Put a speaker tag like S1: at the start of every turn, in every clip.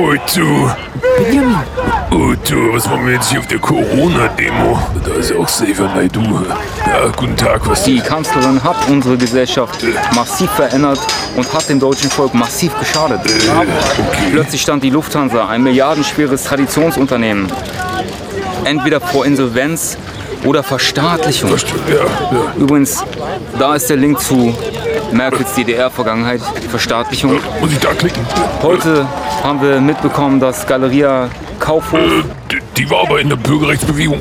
S1: Du. Oh du, was machen wir jetzt hier auf der Corona-Demo? Da ist auch Xavier Naidu. Ja, guten Tag, was
S2: Die Kanzlerin hat unsere Gesellschaft massiv verändert und hat dem deutschen Volk massiv geschadet. Plötzlich stand die Lufthansa, ein milliardenschweres Traditionsunternehmen, entweder vor Insolvenz oder Verstaatlichung.
S1: Ja, ja.
S2: Übrigens, da ist der Link zu Merkels DDR-Vergangenheit, Verstaatlichung.
S1: Muss ich da klicken?
S2: Heute haben wir mitbekommen, dass Galeria Kaufhof,
S1: Äh, die, die war aber in der Bürgerrechtsbewegung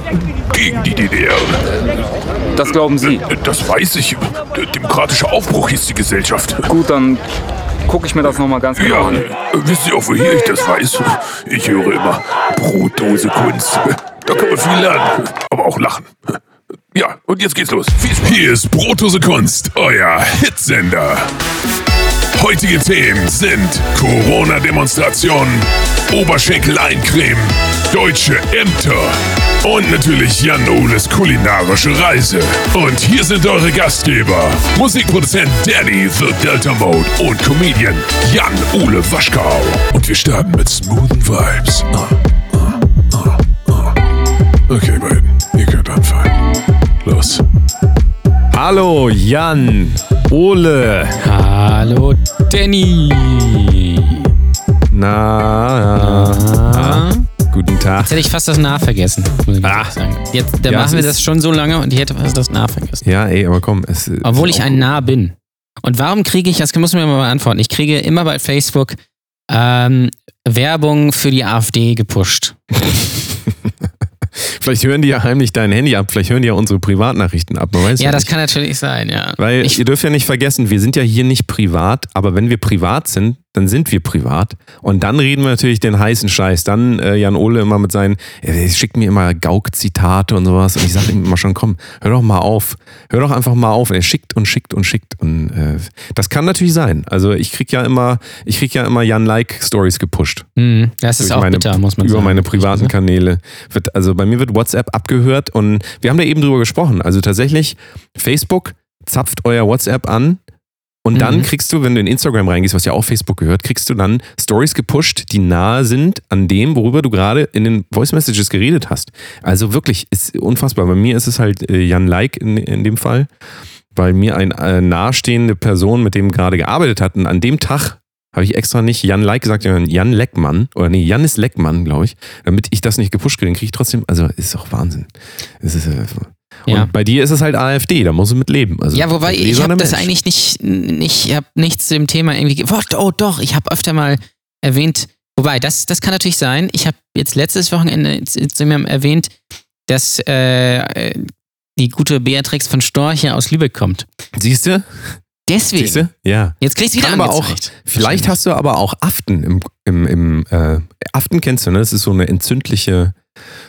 S1: gegen die DDR.
S2: das glauben Sie.
S1: Äh, Das weiß ich. Der Demokratische Aufbruch hieß die Gesellschaft.
S2: Gut, dann gucke ich mir das nochmal ganz genau
S1: Ja,
S2: an.
S1: äh, wisst ihr auch, woher ich das weiß? Ich höre immer Brotdose Kunst. Da kann man viel lernen, aber auch lachen. Ja, und jetzt geht's los. Viel Spaß.
S3: Hier ist Brotdose Kunst, euer Hitsender. Heutige Themen sind Corona-Demonstrationen, Oberschenkel eincremen, deutsche Ämter und natürlich Jan-Oles kulinarische Reise. Und hier sind eure Gastgeber, Musikproduzent Danny The Delta Mode und Comedian Jan-Ole Waschkau. Und wir starten mit smoothen Vibes. Ah, ah, ah. Okay, beiden,
S4: Hallo Jan, Ole.
S5: Hallo Danny.
S4: Na,
S5: Ah.
S4: guten Tag.
S5: Jetzt hätte ich fast das Nah vergessen. Muss ich
S4: Ah.
S5: sagen. Jetzt, da
S4: Ja,
S5: machen wir das schon so lange und ich hätte fast das Nah vergessen.
S4: Ja, ey, aber komm. Es,
S5: Obwohl
S4: es
S5: ich ein Nah bin. Und warum kriege ich, das muss man mir mal beantworten, ich kriege immer bei Facebook ähm, Werbung für die AfD gepusht.
S4: Vielleicht hören die ja heimlich dein Handy ab, vielleicht hören die ja unsere Privatnachrichten ab. Man weiß
S5: Ja, das
S4: nicht.
S5: kann natürlich sein, ja.
S4: Weil
S5: ich,
S4: ihr dürft ja nicht vergessen, wir sind ja hier nicht privat, aber wenn wir privat sind, dann sind wir privat. Und dann reden wir natürlich den heißen Scheiß. Dann äh, Jan Ole immer mit seinen, er schickt mir immer Gauk-Zitate und sowas. Und ich sage ihm immer schon, komm, hör doch mal auf. Hör doch einfach mal auf. Und er schickt und schickt und schickt. Und äh, das kann natürlich sein. Also ich krieg ja immer, ich krieg ja immer Jan-Like-Stories gepusht.
S5: Hm, das ist auch
S4: meine,
S5: bitter, muss man
S4: über
S5: sagen.
S4: meine privaten Kanäle. Wird, also bei mir wird WhatsApp abgehört und wir haben da eben drüber gesprochen. Also tatsächlich, Facebook zapft euer WhatsApp an und dann
S5: Mhm.
S4: kriegst du, wenn du in Instagram reingehst, was ja auch Facebook gehört, kriegst du dann Stories gepusht, die nahe sind an dem, worüber du gerade in den Voice Messages geredet hast. Also wirklich, ist unfassbar. Bei mir ist es halt äh, Jan Like in, in dem Fall, weil mir eine äh, nahestehende Person mit dem gerade gearbeitet hat und an dem Tag habe ich extra nicht Jan Like gesagt, sondern Jan Leckmann. Oder nee, Janis Leckmann, glaube ich. Damit ich das nicht gepusht kriege, kriege ich trotzdem, also ist doch Wahnsinn. Es ist, äh, und
S5: Ja.
S4: bei dir ist es halt AfD, da musst du mit leben. Also,
S5: Ja, wobei ich habe das eigentlich nicht, nicht ich habe nichts zu dem Thema irgendwie. oh doch, ich habe öfter mal erwähnt, wobei, das, das kann natürlich sein. Ich habe jetzt letztes Wochenende zu zu mir erwähnt, dass äh, die gute Beatrix von Storch ja aus Lübeck kommt.
S4: Siehst du?
S5: Deswegen.
S4: Siehst du? Ja.
S5: Jetzt kriegst du wieder
S4: Kann aber auch, vielleicht hast du aber auch Aften im, im, im äh, Aften kennst du, ne? Das ist so eine entzündliche,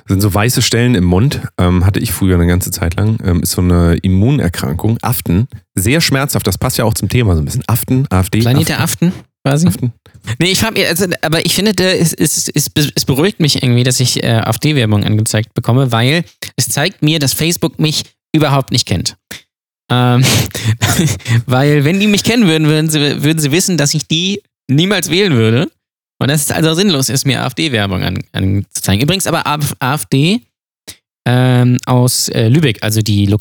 S4: sind so weiße Stellen im Mund. Ähm, hatte ich früher eine ganze Zeit lang. Ähm, ist so eine Immunerkrankung. Aften. Sehr schmerzhaft. Das passt ja auch zum Thema so ein bisschen. Aften, AfD.
S5: Planet der Aften, quasi.
S4: Aften.
S5: Nee, ich frag mich, also, aber ich finde, es, es, es, es beruhigt mich irgendwie, dass ich äh, AfD-Werbung angezeigt bekomme, weil es zeigt mir, dass Facebook mich überhaupt nicht kennt. Ähm, weil, wenn die mich kennen würden, würden sie, würden sie wissen, dass ich die niemals wählen würde. Und dass es also sinnlos ist, mir AfD-Werbung an, anzuzeigen. Übrigens aber AF- AfD ähm, aus äh, Lübeck, also die
S4: Das sind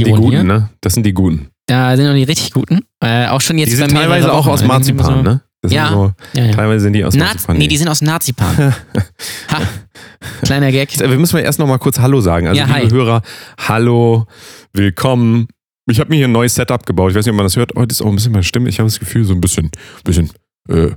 S4: die
S5: Lokalfraktion
S4: Guten,
S5: hier.
S4: ne? Das sind die Guten.
S5: Da sind noch die richtig Guten. Äh, auch schon jetzt
S4: Die sind teilweise auch aus
S5: Irgendwie
S4: Marzipan,
S5: so-
S4: ne?
S5: Ja.
S4: Sind so,
S5: Ja, ja.
S4: teilweise sind die aus
S5: Naz
S4: Marzipan.
S5: nee, die sind aus Nazipan. ha. Kleiner Gag.
S4: Wir müssen mal erst noch mal kurz Hallo sagen. Also,
S5: Ja,
S4: liebe
S5: hi.
S4: Hörer, hallo, willkommen. Ich habe mir hier ein neues Setup gebaut. Ich weiß nicht, ob man das hört. Heute ist auch ein bisschen meine Stimme. Ich habe das Gefühl, so ein bisschen, bisschen, äh,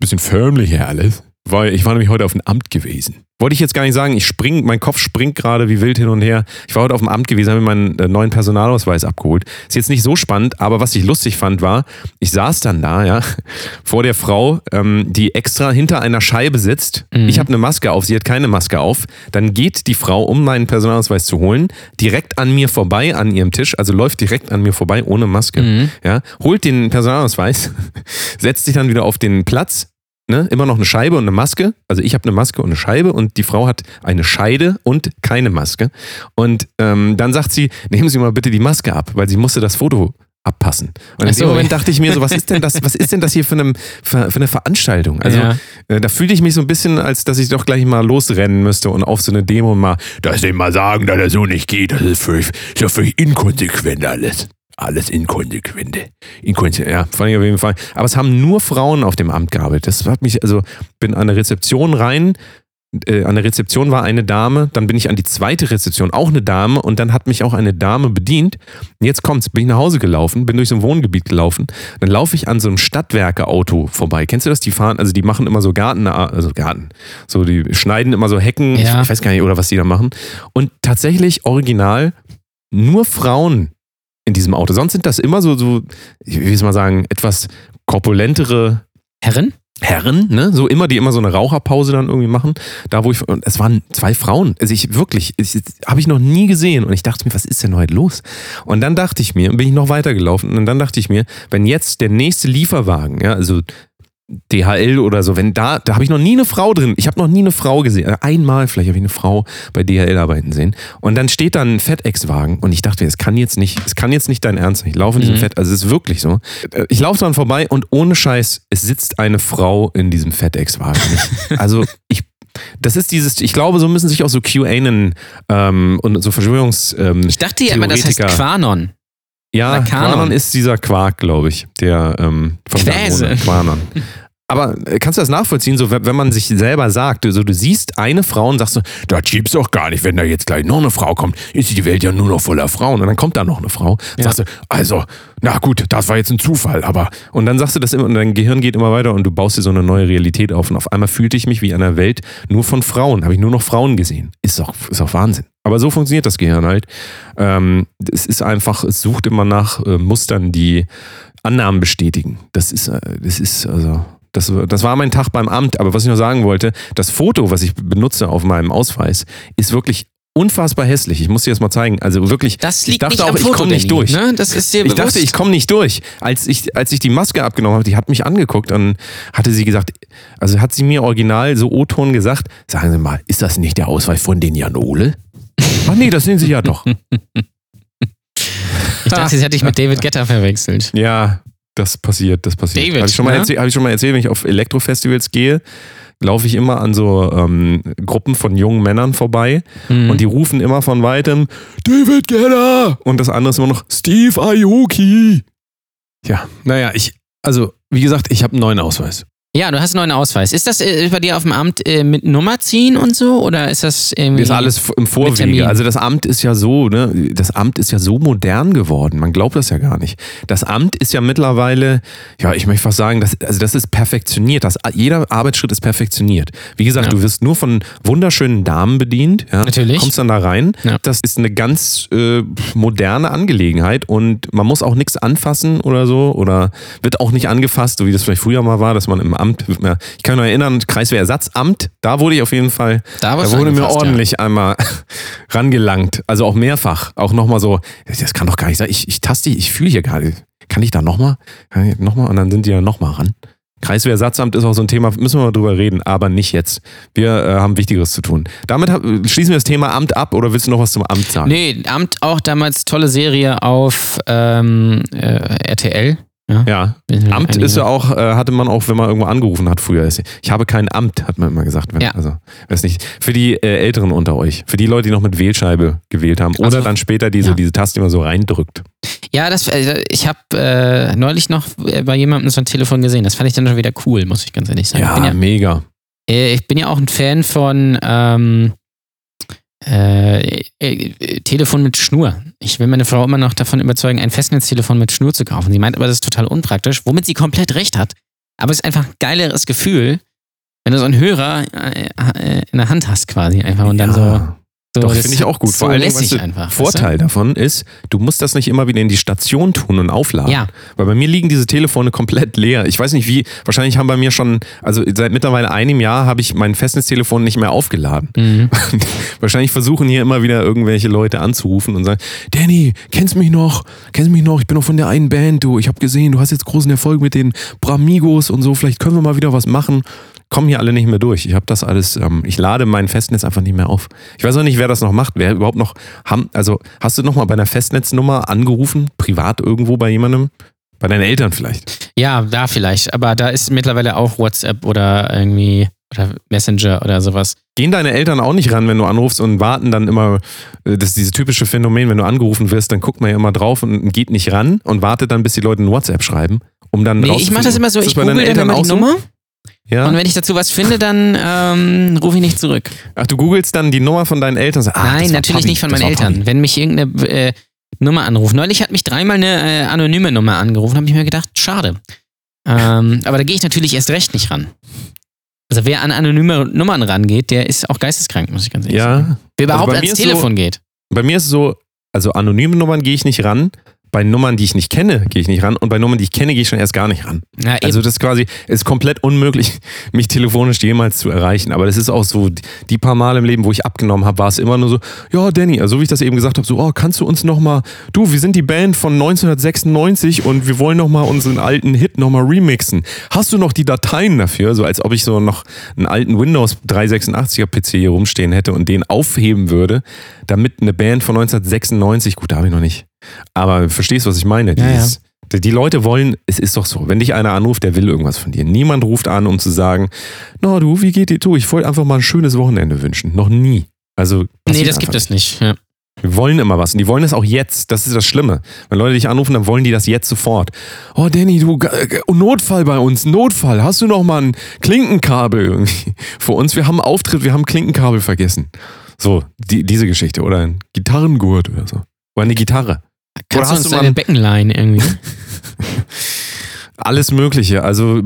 S4: bisschen förmlicher alles. Weil ich war nämlich heute auf dem Amt gewesen. Wollte ich jetzt gar nicht sagen, ich spring, mein Kopf springt gerade wie wild hin und her. Ich war heute auf dem Amt gewesen, habe mir meinen äh, neuen Personalausweis abgeholt. Ist jetzt nicht so spannend, aber was ich lustig fand, war, ich saß dann da, ja, vor der Frau, ähm, die extra hinter einer Scheibe sitzt.
S5: Mhm.
S4: Ich habe eine Maske auf, sie hat keine Maske auf. Dann geht die Frau, um meinen Personalausweis zu holen, direkt an mir vorbei an ihrem Tisch, also läuft direkt an mir vorbei ohne Maske.
S5: Mhm.
S4: Ja, holt den Personalausweis, setzt sich dann wieder auf den Platz. Ne, immer noch eine Scheibe und eine Maske. Also ich habe eine Maske und eine Scheibe und die Frau hat eine Scheide und keine Maske. Und ähm, dann sagt sie, nehmen Sie mal bitte die Maske ab, weil sie musste das Foto abpassen. Und in
S5: so,
S4: dem Moment dachte ich mir so, was ist denn das, was ist denn das hier für eine, für, für eine Veranstaltung? Also
S5: Ja.
S4: äh, da fühlte ich mich so ein bisschen, als dass ich doch gleich mal losrennen müsste und auf so eine Demo mal,
S1: dass dem mal sagen, dass das so nicht geht, das ist völlig, ist ja völlig inkonsequent alles. Alles inkonsequente.
S4: Inkontinent, ja, fand ich auf jeden Fall. Aber es haben nur Frauen auf dem Amt gearbeitet. Das hat mich, also bin an der Rezeption rein. Äh, an der Rezeption war eine Dame, dann bin ich an die zweite Rezeption, auch eine Dame, und dann hat mich auch eine Dame bedient. Und jetzt kommt's, bin ich nach Hause gelaufen, bin durch so ein Wohngebiet gelaufen, dann laufe ich an so einem Stadtwerke-Auto vorbei. Kennst du das? Die fahren, also die machen immer so Garten, also Garten, so die schneiden immer so Hecken,
S5: Ja.
S4: ich weiß gar nicht, oder was die da machen. Und tatsächlich original nur Frauen in diesem Auto. Sonst sind das immer so, so ich will es mal sagen, etwas korpulentere
S5: Herren?
S4: Herren, ne? So immer, die immer so eine Raucherpause dann irgendwie machen. Da, wo ich, und es waren zwei Frauen. Also ich wirklich, ich, habe ich noch nie gesehen. Und ich dachte mir, was ist denn heute los? Und dann dachte ich mir, bin ich noch weitergelaufen. Und dann dachte ich mir, wenn jetzt der nächste Lieferwagen, ja, also DHL oder so, wenn da, da habe ich noch nie eine Frau drin. Ich habe noch nie eine Frau gesehen. Äh, Einmal vielleicht habe ich eine Frau bei DHL arbeiten sehen. Und dann steht da ein FedEx-Wagen und ich dachte, es kann jetzt nicht, es kann jetzt nicht dein Ernst sein. Ich laufe in diesem
S5: Mhm.
S4: Fett, also es ist wirklich so. Äh, Ich laufe dran vorbei und ohne Scheiß, es sitzt eine Frau in diesem FedEx-Wagen. Also ich das ist dieses, ich glaube, so müssen sich auch so QAnon ähm, und so Verschwörungs. Ähm,
S5: Ich dachte ja immer, das heißt Quanon.
S4: ja. Quanon ist dieser Quark, glaube ich, der ähm, von
S5: Quäse.
S4: Quanon. Aber äh, kannst du das nachvollziehen, so wenn man sich selber sagt, so du siehst eine Frau und sagst so,
S1: Das gibt's doch gar nicht, wenn da jetzt gleich noch eine Frau kommt, ist die Welt ja nur noch voller Frauen.
S4: und dann kommt da noch eine Frau,
S5: Ja.
S4: sagst du, also, na gut, das war jetzt ein Zufall, aber und dann sagst du das immer und dein Gehirn geht immer weiter und du baust dir so eine neue Realität auf und auf einmal fühlte ich mich wie in einer Welt nur von Frauen, habe ich nur noch Frauen gesehen. Ist doch, ist doch Wahnsinn. Aber so funktioniert das Gehirn halt. Ähm, es ist einfach, es sucht immer nach äh, Mustern, die Annahmen bestätigen. Das ist, äh, das ist also. Das, das war mein Tag beim Amt, aber was ich noch sagen wollte, das Foto, was ich benutze auf meinem Ausweis, ist wirklich unfassbar hässlich. Ich muss dir das mal zeigen. Also wirklich,
S5: Das
S4: ich
S5: liegt
S4: dachte
S5: nicht
S4: auch, ich komme nicht durch.
S5: Ne? Das ist dir
S4: Ich
S5: bewusst.
S4: dachte, ich komme nicht durch. Als ich, als ich die Maske abgenommen habe, die hat mich angeguckt, dann hatte sie gesagt, also hat sie mir original so O-Ton gesagt, sagen Sie mal, ist das nicht der Ausweis von den Janole? Ach nee, das sind sie ja doch.
S5: ich dachte, sie hätte dich mit David Guetta verwechselt.
S4: Ja, das passiert, das passiert.
S5: David,
S4: Habe ich, schon mal
S5: ne?
S4: erzählt- hab ich schon mal erzählt, wenn ich auf Elektrofestivals gehe, laufe ich immer an so ähm, Gruppen von jungen Männern vorbei
S5: Mhm.
S4: und die rufen immer von weitem David Guetta und das andere ist immer noch Steve Aoki. Ja, naja, ich, also wie gesagt, ich habe einen neuen Ausweis.
S5: Ja, du hast einen neuen Ausweis. Ist das äh, bei dir auf dem Amt äh, mit Nummer ziehen und so? Oder ist das irgendwie.
S4: Das ist alles im. Vorwege. Also das Amt ist ja so, ne, das Amt ist ja so modern geworden. Man glaubt das ja gar nicht. Das Amt ist ja mittlerweile, ja, ich möchte fast sagen, das, also das ist perfektioniert. Das, jeder Arbeitsschritt ist perfektioniert. Wie gesagt,
S5: Ja.
S4: du wirst nur von wunderschönen Damen bedient. Ja,
S5: Natürlich.
S4: Kommst dann da rein.
S5: Ja.
S4: Das ist eine ganz äh, moderne Angelegenheit und man muss auch nichts anfassen oder so oder wird auch nicht angefasst, so wie das vielleicht früher mal war, dass man im Amt, ich kann mich noch erinnern, Kreiswehrersatzamt, da wurde ich auf jeden Fall
S5: Da
S4: da wurde mir
S5: angefasst, ja.
S4: ordentlich einmal rangelangt. Also auch mehrfach. Auch nochmal so, das kann doch gar nicht sein. Ich, ich taste, ich fühle hier gerade. Kann ich da nochmal? Nochmal? Und dann sind die ja nochmal ran. Kreiswehrersatzamt ist auch so ein Thema, müssen wir mal drüber reden, aber nicht jetzt. Wir äh, haben Wichtigeres zu tun. Damit hab, schließen wir das Thema Amt ab oder willst du noch was zum Amt sagen?
S5: Nee, Amt auch damals tolle Serie auf ähm, äh, RTL.
S4: Ja, Amt ist ja auch, äh, hatte man auch, wenn man irgendwo angerufen hat früher. Ich habe kein Amt, hat man immer gesagt. Wenn,
S5: Ja.
S4: Also, weiß nicht. Für die äh, Älteren unter euch, für die Leute, die noch mit Wählscheibe gewählt haben oder
S5: Also,
S4: dann später diese,
S5: ja.
S4: diese Taste, man so reindrückt.
S5: Ja, das, also ich habe äh, neulich noch äh, bei jemandem so ein Telefon gesehen. Das fand ich dann schon wieder cool, muss ich ganz ehrlich sagen.
S4: Ja,
S5: ja,
S4: mega.
S5: ich bin ja auch ein Fan von ähm, äh, äh, Telefon mit Schnur. Ich will meine Frau immer noch davon überzeugen, ein Festnetztelefon mit Schnur zu kaufen. Sie meint aber, das ist total unpraktisch, womit sie komplett recht hat. Aber es ist einfach ein geileres Gefühl, wenn du so einen Hörer äh, äh, in der Hand hast quasi einfach und dann
S4: Ja.
S5: so. So
S4: Doch,
S5: das
S4: finde ich auch gut.
S5: So
S4: Vor
S5: lässig
S4: weißt du,
S5: einfach.
S4: Vorteil davon ist, du musst das nicht immer wieder in die Station tun und aufladen.
S5: Ja.
S4: Weil bei mir liegen diese Telefone komplett leer. Ich weiß nicht wie, wahrscheinlich haben bei mir schon, also seit mittlerweile einem Jahr habe ich mein Festnetztelefon nicht mehr aufgeladen.
S5: Mhm.
S4: wahrscheinlich versuchen hier immer wieder irgendwelche Leute anzurufen und sagen, Danny, kennst mich noch? Kennst mich noch? Ich bin noch von der einen Band, du. Ich habe gesehen, du hast jetzt großen Erfolg mit den Bramigos und so. Vielleicht können wir mal wieder was machen. Kommen hier alle nicht mehr durch. Ich habe das alles, ähm, ich lade mein Festnetz einfach nicht mehr auf. Ich weiß auch nicht, wer das noch macht, wer überhaupt noch, haben, also hast du noch mal bei einer Festnetznummer angerufen, privat irgendwo bei jemandem? Bei deinen Eltern vielleicht?
S5: Ja, da vielleicht. Aber da ist mittlerweile auch WhatsApp oder irgendwie oder Messenger oder sowas.
S4: Gehen deine Eltern auch nicht ran, wenn du anrufst und warten dann immer, äh, das ist dieses typische Phänomen, wenn du angerufen wirst, dann guckt man ja immer drauf und geht nicht ran und wartet dann, bis die Leute ein WhatsApp schreiben, um dann
S5: Nee, ich mache das immer so, ich google dann
S4: Eltern
S5: immer
S4: auch
S5: die
S4: so? Ja?
S5: und wenn ich dazu was finde, dann ähm, rufe ich nicht zurück.
S4: Ach, du googelst dann die Nummer von deinen Eltern. sagst, ah,
S5: Nein, natürlich
S4: Papi,
S5: nicht von meinen Eltern.
S4: Papi.
S5: Wenn mich irgendeine äh, Nummer anruft. Neulich hat mich dreimal eine äh, anonyme Nummer angerufen, habe ich mir gedacht, schade. Ähm, aber da gehe ich natürlich erst recht nicht ran. Also wer an anonyme Nummern rangeht, der ist auch geisteskrank, muss ich ganz ehrlich sagen.
S4: Ja,
S5: Wer überhaupt
S4: bei mir
S5: ans Telefon geht.
S4: bei mir ist es so, also anonyme Nummern gehe ich nicht ran. Bei Nummern, die ich nicht kenne, gehe ich nicht ran. Und bei Nummern, die ich kenne, gehe ich schon erst gar nicht ran.
S5: Eben.
S4: Also das ist quasi, ist komplett unmöglich, mich telefonisch jemals zu erreichen. Aber das ist auch so, die paar Mal im Leben, wo ich abgenommen habe, war es immer nur so, ja, Danny, also wie ich das eben gesagt habe, so, oh, kannst du uns nochmal, du, wir sind die Band von 1996 und wir wollen nochmal unseren alten Hit nochmal remixen. Hast du noch die Dateien dafür? So als ob ich so noch einen alten Windows 386er PC hier rumstehen hätte und den aufheben würde, damit eine Band von 1996, gut, da habe ich noch nicht. Aber verstehst, was ich meine?
S5: Ja,
S4: Dieses, die- Die Leute wollen, es ist doch so, wenn dich einer anruft, der will irgendwas von dir. Niemand ruft an, um zu sagen, na du, wie geht dir? Du, ich wollte einfach mal ein schönes Wochenende wünschen. Noch nie. Also
S5: nee, das gibt es nicht. Ja.
S4: wir wollen immer was und die wollen es auch jetzt. Das ist das Schlimme. Wenn Leute dich anrufen, dann wollen die das jetzt sofort. Oh, Danny, du, äh, Notfall bei uns, Notfall. Hast du noch mal ein Klinkenkabel für uns? Wir haben einen Auftritt, wir haben Klinkenkabel vergessen. So, die, diese Geschichte. Oder ein Gitarrengurt oder so. Oder eine Gitarre.
S5: Kannst du uns
S4: du mal-
S5: deine Beckenlein irgendwie?
S4: Alles Mögliche. Also äh,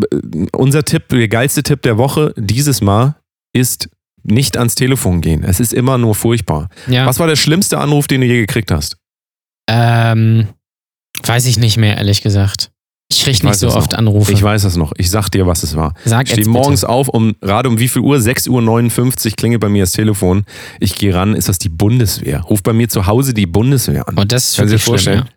S4: unser Tipp, der geilste Tipp der Woche dieses Mal ist nicht ans Telefon gehen. Es ist immer nur furchtbar.
S5: Ja.
S4: Was war der schlimmste Anruf, den du je gekriegt hast?
S5: Ähm, weiß ich nicht mehr, ehrlich gesagt. Ich kriege nicht
S4: weiß
S5: so
S4: es
S5: oft
S4: noch.
S5: Anrufe.
S4: Ich weiß das noch. Ich sag dir, was es war.
S5: Sag
S4: Ich stehe morgens
S5: bitte.
S4: auf, um gerade um wie viel Uhr? 6.59 Uhr klingelt bei mir das Telefon. Ich gehe ran, ist das die Bundeswehr? Ruft bei mir zu Hause die Bundeswehr an.
S5: Und das ist
S4: Kannst du dir vorstellen?
S5: schlimm,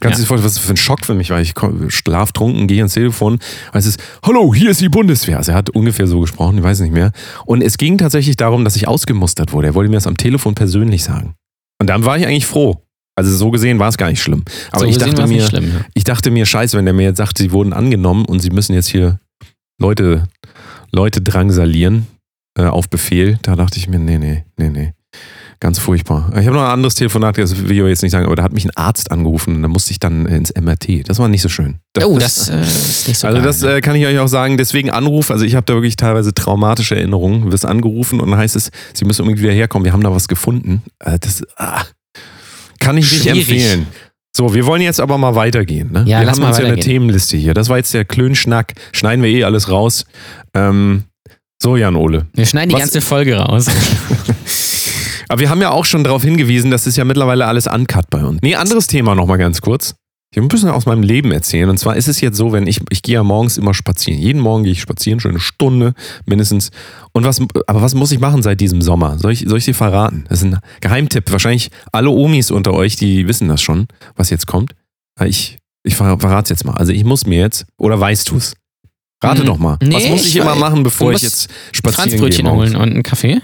S4: Kannst du dir vorstellen, was für ein Schock für mich war? Ich schlaftrunken, gehe ans Telefon. Und es ist, hallo, hier ist die Bundeswehr. Also er hat ungefähr so gesprochen, ich weiß nicht mehr. Und es ging tatsächlich darum, dass ich ausgemustert wurde. Er wollte mir das am Telefon persönlich sagen. Und dann war ich eigentlich froh. Also so gesehen war es gar nicht schlimm. Aber
S5: so
S4: ich dachte mir,
S5: schlimm, ja.
S4: ich dachte mir, scheiße, wenn der mir jetzt sagt, sie wurden angenommen und sie müssen jetzt hier Leute, Leute drangsalieren äh, auf Befehl, da dachte ich mir, nee, nee, nee, nee. Ganz furchtbar. Ich habe noch ein anderes Telefonat, das will ich jetzt nicht sagen, aber da hat mich ein Arzt angerufen und da musste ich dann ins MRT. Das war nicht so schön.
S5: Oh, das äh, ist nicht so
S4: also
S5: geil,
S4: das
S5: ne?
S4: äh, kann ich euch auch sagen, deswegen Anruf, also ich habe da wirklich teilweise traumatische Erinnerungen. Du wirst angerufen und dann heißt es, sie müssen irgendwie wieder herkommen, wir haben da was gefunden. Äh, das ah, kann ich nicht
S5: Schwierig.
S4: empfehlen. So, wir wollen jetzt aber mal weitergehen. Ne?
S5: Ja,
S4: wir haben uns ja eine. Themenliste hier. Das war jetzt der Klönschnack. Schneiden wir eh alles raus. Ähm, so, Jan Ole.
S5: Wir schneiden die
S4: was-
S5: ganze Folge raus.
S4: Aber wir haben ja auch schon darauf hingewiesen, das ist ja mittlerweile alles uncut bei uns. Nee, anderes Thema nochmal ganz kurz. Ich muss ein bisschen aus meinem Leben erzählen. Und zwar ist es jetzt so, wenn ich, ich gehe ja morgens immer spazieren. Jeden Morgen gehe ich spazieren, schon eine Stunde mindestens. Und was, aber was muss ich machen seit diesem Sommer? Soll ich, soll ich dir verraten? Das ist ein Geheimtipp. Wahrscheinlich alle Omis unter euch, die wissen das schon, was jetzt kommt. Aber Ich, ich ver- verrate es jetzt mal. Also ich muss mir jetzt, oder weißt du es? Rate
S5: Hm,
S4: doch mal.
S5: nee,
S4: was muss ich,
S5: ich
S4: immer machen, bevor ich jetzt spazieren gehe?
S5: Franzbrötchen holen und einen Kaffee?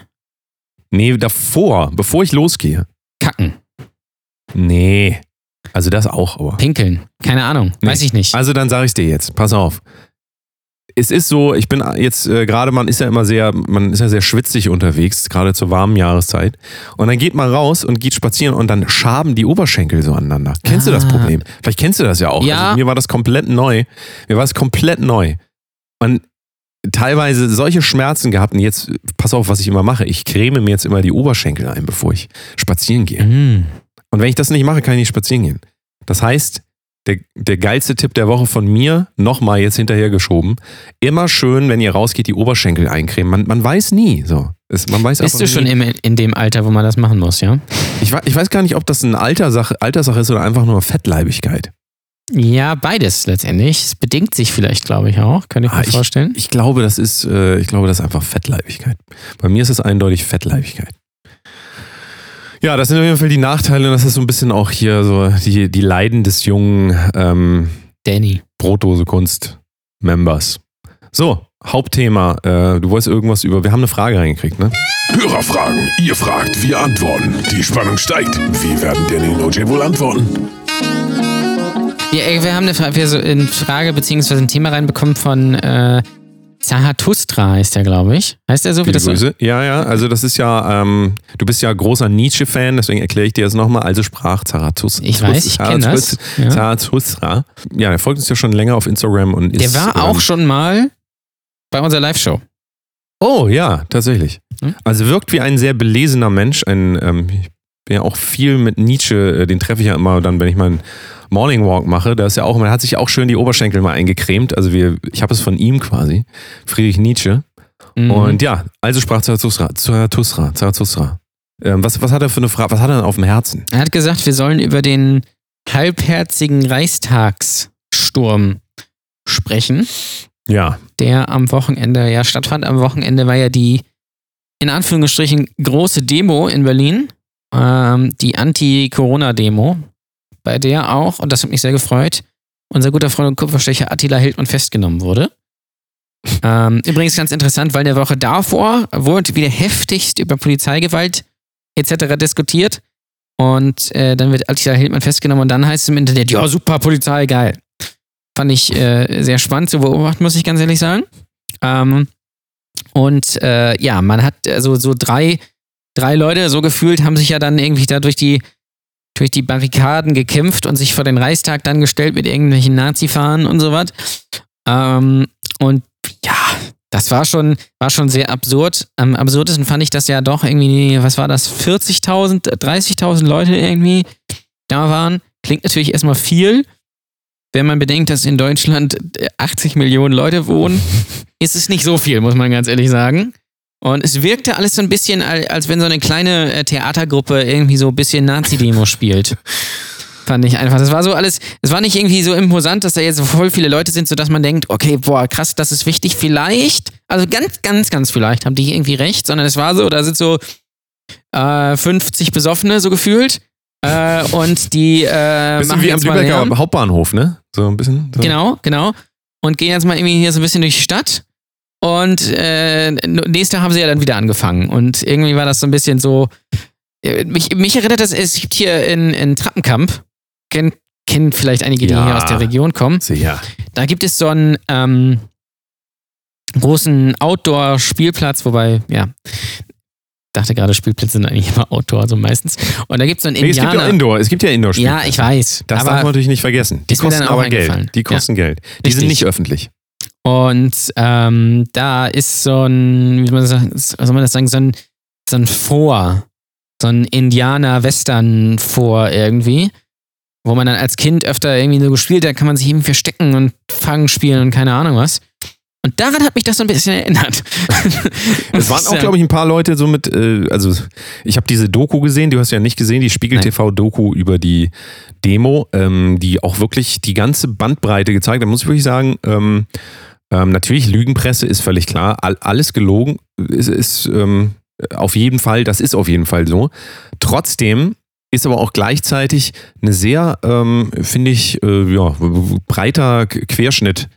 S4: Nee, davor, bevor ich losgehe.
S5: Kacken.
S4: Nee. Also das auch, aber.
S5: Pinkeln. Keine Ahnung.
S4: Nee.
S5: Weiß ich nicht.
S4: Also dann sage ich dir jetzt, pass auf. Es ist so, ich bin jetzt äh, gerade, man ist ja immer sehr, man ist ja sehr schwitzig unterwegs, gerade zur warmen Jahreszeit. Und dann geht man raus und geht spazieren und dann schaben die Oberschenkel so aneinander. Kennst du das
S5: Ah.
S4: Problem? Vielleicht kennst du das ja auch.
S5: Ja.
S4: Also mir war das komplett neu. Mir war es komplett neu. Und teilweise solche Schmerzen gehabt. Und jetzt, pass auf, was ich immer mache. Ich creme mir jetzt immer die Oberschenkel ein, bevor ich spazieren gehe.
S5: Mhm.
S4: Und wenn ich das nicht mache, kann ich nicht spazieren gehen. Das heißt, der, der geilste Tipp der Woche von mir, nochmal jetzt hinterhergeschoben, immer schön, wenn ihr rausgeht, die Oberschenkel eincremen. Man, man weiß nie. So. Es, man weiß
S5: Bist du schon
S4: nie.
S5: im, in dem Alter, wo man das machen muss, ja?
S4: Ich, ich weiß gar nicht, ob das eine Alterssache, Alterssache ist oder einfach nur Fettleibigkeit.
S5: Ja, beides letztendlich. Es bedingt sich vielleicht, glaube ich, auch. Könnte ich
S4: Ah,
S5: mir vorstellen.
S4: Ich glaube, das ist, äh, ich glaube, das ist einfach Fettleibigkeit. Bei mir ist es eindeutig Fettleibigkeit. Ja, das sind auf jeden Fall die Nachteile. und Das ist so ein bisschen auch hier so die, die Leiden des jungen ähm,
S5: Danny.
S4: Brotdose Kunst Members. So, Hauptthema. Äh, du wolltest irgendwas über. Wir haben eine Frage reingekriegt, ne?
S3: Hörerfragen. Ihr fragt, wir antworten. Die Spannung steigt. Wie werden Danny und OJ wohl antworten?
S5: Ja, wir haben eine, Fra- wir so eine Frage bzw. ein Thema reinbekommen von äh, Zarathustra heißt der, glaube ich. Heißt der so? Wie
S4: Viele
S5: das?
S4: Grüße. Ja, ja, also das ist ja, ähm, du bist ja großer Nietzsche-Fan, deswegen erkläre ich dir das nochmal. Also sprach Zarathustra.
S5: Ich weiß, ich kenn das. Ja.
S4: Zarathustra. Ja, der folgt uns ja schon länger auf Instagram und ist.
S5: Der war
S4: ähm,
S5: auch schon mal bei unserer Live-Show.
S4: Oh ja, tatsächlich.
S5: Hm?
S4: Also wirkt wie ein sehr belesener Mensch. Ein, ähm, ich bin ja auch viel mit Nietzsche, äh, den treffe ich ja immer dann, wenn ich meinen Morning Walk mache. Da ist ja auch, man hat sich auch schön die Oberschenkel mal eingecremt. Also wir, ich habe es von ihm quasi, Friedrich Nietzsche.
S5: Mhm.
S4: Und ja, also sprach Zarathustra. Zarathustra. Zarathustra. Ähm, was, was hat er für eine Frage? Was hat er denn auf dem Herzen?
S5: Er hat gesagt, wir sollen über den halbherzigen Reichstagssturm sprechen,
S4: Ja,
S5: der am Wochenende ja stattfand. Am Wochenende war ja die in Anführungsstrichen große Demo in Berlin, ähm, die Anti-Corona-Demo, bei der auch, und das hat mich sehr gefreut, unser guter Freund und Kupferstecher Attila Hildmann festgenommen wurde. Ähm, übrigens ganz interessant, weil in der Woche davor wurde wieder heftigst über Polizeigewalt etc. diskutiert. Und äh, dann wird Attila Hildmann festgenommen und dann heißt es im Internet, ja, super, Polizei, geil. Fand ich äh, sehr spannend zu beobachten, muss ich ganz ehrlich sagen. Ähm, und äh, ja, man hat also so drei, drei Leute so gefühlt, haben sich ja dann irgendwie da durch die, durch die Barrikaden gekämpft und sich vor den Reichstag dann gestellt mit irgendwelchen Nazi-Fahnen und so was. Ähm, und ja, das war schon, war schon sehr absurd. Am absurdesten fand ich das ja doch irgendwie, was war das, 40.000, 30.000 Leute irgendwie da waren. Klingt natürlich erstmal viel. Wenn man bedenkt, dass in Deutschland 80 Millionen Leute wohnen, ist es nicht so viel, muss man ganz ehrlich sagen. Und es wirkte alles so ein bisschen, al- als wenn so eine kleine äh, Theatergruppe irgendwie so ein bisschen Nazi-Demo spielt. Fand ich einfach. Das war so alles, es war nicht irgendwie so imposant, dass da jetzt so voll viele Leute sind, sodass man denkt, okay, boah, krass, das ist wichtig. Vielleicht, also ganz, ganz, ganz vielleicht haben die irgendwie recht, sondern es war so, da sind so äh, 50 Besoffene, so gefühlt. Äh, und die äh,
S4: bisschen
S5: machen
S4: wie am
S5: jetzt mal
S4: Lübecker
S5: Lärm.
S4: Hauptbahnhof, ne? So ein bisschen. So.
S5: Genau, genau. Und gehen jetzt mal irgendwie hier so ein bisschen durch die Stadt. Und äh, nächste haben sie ja dann wieder angefangen. Und irgendwie war das so ein bisschen so. äh, Mich, mich erinnert das, es gibt hier in, in Trappenkamp, kennen kennen vielleicht einige, die
S4: Ja.
S5: hier aus der Region kommen.
S4: Sehr.
S5: Da gibt es so einen ähm, großen Outdoor-Spielplatz, wobei, ja, dachte gerade, Spielplätze sind eigentlich immer Outdoor, so meistens. Und da gibt es so einen
S4: Nee, es gibt ja
S5: Indianer.
S4: Indoor, es gibt ja indoor
S5: ja, ich weiß.
S4: Das darf man natürlich nicht vergessen. Die kosten aber. Geld. Die kosten Geld. Die sind
S5: Richtig.
S4: nicht öffentlich.
S5: Und ähm, da ist so ein, wie soll man das soll man das sagen, so ein, so ein Vor, so ein Indianer-Western-Vor irgendwie, wo man dann als Kind öfter irgendwie so gespielt hat, kann man sich irgendwie verstecken und fangen spielen und keine Ahnung was. Und daran hat mich das so ein bisschen erinnert.
S4: Es waren auch, glaube ich, ein paar Leute so mit, äh, also ich habe diese Doku gesehen, du hast ja nicht gesehen, die Spiegel. TV-Doku über die Demo, ähm, die auch wirklich die ganze Bandbreite gezeigt hat. Da muss ich wirklich sagen, ähm, ähm, natürlich Lügenpresse ist völlig klar, all, alles gelogen ist, ist ähm, auf jeden Fall, das ist auf jeden Fall so. Trotzdem ist aber auch gleichzeitig eine sehr, ähm, finde ich, äh, ja, breiter Querschnitt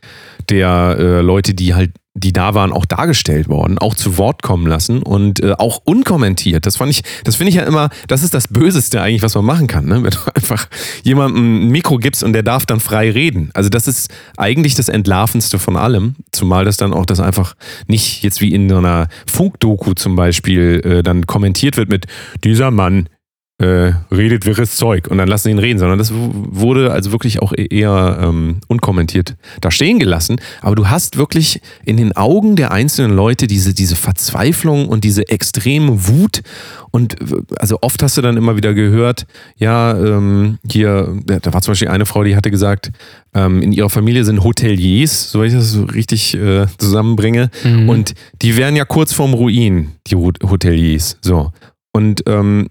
S4: der äh, Leute, die halt, die da waren, auch dargestellt worden, auch zu Wort kommen lassen und äh, auch unkommentiert. Das fand ich, das finde ich ja immer, das ist das Böseste eigentlich, was man machen kann, ne? wenn du einfach jemandem ein Mikro gibst und der darf dann frei reden. Also das ist eigentlich das Entlarvendste von allem, zumal das dann auch das einfach nicht jetzt wie in so einer Funkdoku zum Beispiel äh, dann kommentiert wird mit dieser Mann äh, redet wirres Zeug und dann lassen sie ihn reden, sondern das wurde also wirklich auch e- eher ähm, unkommentiert da stehen gelassen. Aber du hast wirklich in den Augen der einzelnen Leute diese, diese Verzweiflung und diese extreme Wut und also oft hast du dann immer wieder gehört, ja, ähm, hier, da war zum Beispiel eine Frau, die hatte gesagt, ähm, in ihrer Familie sind Hoteliers, so ich das so richtig äh, zusammenbringe,
S5: Mhm.
S4: und die wären ja kurz vorm Ruin, die Hot- Hoteliers. So. Und ähm,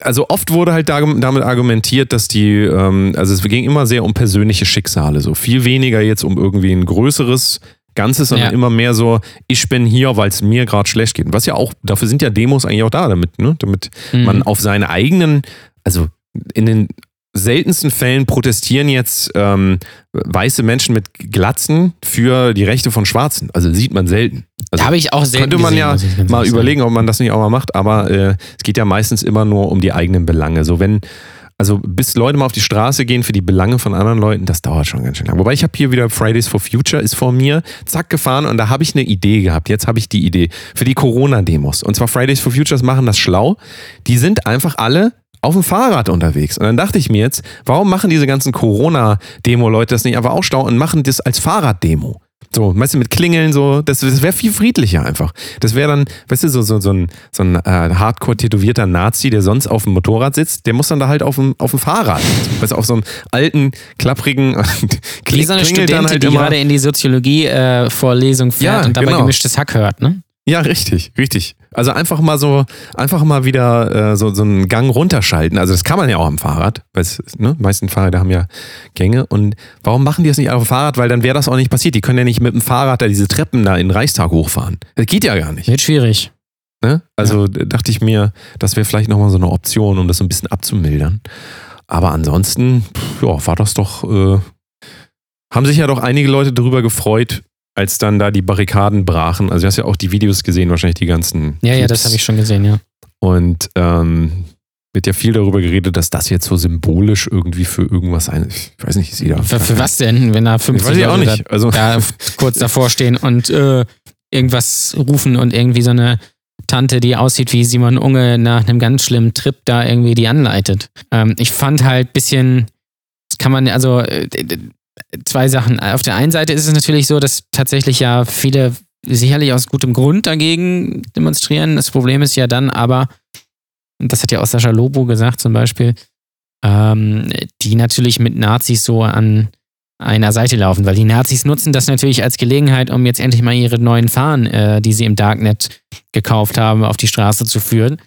S4: also oft wurde halt da, damit argumentiert, dass die, ähm, also es ging immer sehr um persönliche Schicksale, so viel weniger jetzt um irgendwie ein größeres Ganzes, sondern
S5: Ja.
S4: immer mehr so, ich bin hier, weil es mir gerade schlecht geht. Was ja auch, dafür sind ja Demos eigentlich auch da, damit, ne, damit
S5: Mhm.
S4: man auf seine eigenen, also in den seltensten Fällen protestieren jetzt ähm, weiße Menschen mit Glatzen für die Rechte von Schwarzen. Also sieht man selten. Also
S5: Da habe ich auch selten
S4: könnte man
S5: gesehen,
S4: ja mal überlegen, ob man das nicht auch mal macht, aber äh, es geht ja meistens immer nur um die eigenen Belange. So wenn, also bis Leute mal auf die Straße gehen für die Belange von anderen Leuten, das dauert schon ganz schön lang. Wobei ich habe hier wieder Fridays for Future ist vor mir, zack, gefahren und da habe ich eine Idee gehabt. Jetzt habe ich die Idee für die Corona-Demos. Und zwar Fridays for Futures machen das schlau. Die sind einfach alle auf dem Fahrrad unterwegs. Und dann dachte ich mir jetzt, warum machen diese ganzen Corona-Demo-Leute das nicht einfach auch stau und machen das als Fahrraddemo? So, weißt du, mit Klingeln so, das, das wäre viel friedlicher einfach. Das wäre dann, weißt du, so, so, so ein, so ein äh, hardcore tätowierter Nazi, der sonst auf dem Motorrad sitzt, der muss dann da halt auf dem, auf dem Fahrrad. Weißt du, auf so einem alten, klapprigen
S5: Wie so eine Studentin,
S4: halt
S5: die gerade in die Soziologie-Vorlesung fährt
S4: Ja,
S5: und dabei
S4: genau.
S5: gemischtes Hack hört, ne?
S4: Ja, richtig, richtig. Also einfach mal so, einfach mal wieder äh, so, so einen Gang runterschalten. Also das kann man ja auch am Fahrrad, weil es, ne, die meisten Fahrräder haben ja Gänge. Und warum machen die das nicht auf dem Fahrrad? Weil dann wäre das auch nicht passiert. Die können ja nicht mit dem Fahrrad da diese Treppen da in den Reichstag hochfahren. Das geht ja gar nicht.
S5: Wird schwierig.
S4: Ne? Also dachte ich mir, das wäre vielleicht nochmal so eine Option, um das so ein bisschen abzumildern. Aber ansonsten, pff, ja, war das doch, äh, haben sich ja doch einige Leute darüber gefreut, als dann da die Barrikaden brachen. Also du hast ja auch die Videos gesehen, wahrscheinlich die ganzen.
S5: Ja, ja,
S4: Clips.
S5: das habe ich schon gesehen, ja.
S4: Und ähm, wird ja viel darüber geredet, dass das jetzt so symbolisch irgendwie für irgendwas ein. Ich weiß nicht, ist jeder.
S5: Für, für was denn, wenn da
S4: Ich
S5: 50
S4: weiß ich auch
S5: Leute
S4: nicht. Also,
S5: Da, kurz davor stehen und äh, irgendwas rufen und irgendwie so eine Tante, die aussieht wie Simon Unge nach einem ganz schlimmen Trip da irgendwie die anleitet. Ähm, ich fand halt bisschen, das kann man, also äh, zwei Sachen. Auf der einen Seite ist es natürlich so, dass tatsächlich ja viele sicherlich aus gutem Grund dagegen demonstrieren. Das Problem ist ja dann aber, und das hat ja auch Sascha Lobo gesagt zum Beispiel, ähm, die natürlich mit Nazis so an einer Seite laufen, weil die Nazis nutzen das natürlich als Gelegenheit, um jetzt endlich mal ihre neuen Fahnen, äh, die sie im Darknet gekauft haben, auf die Straße zu führen.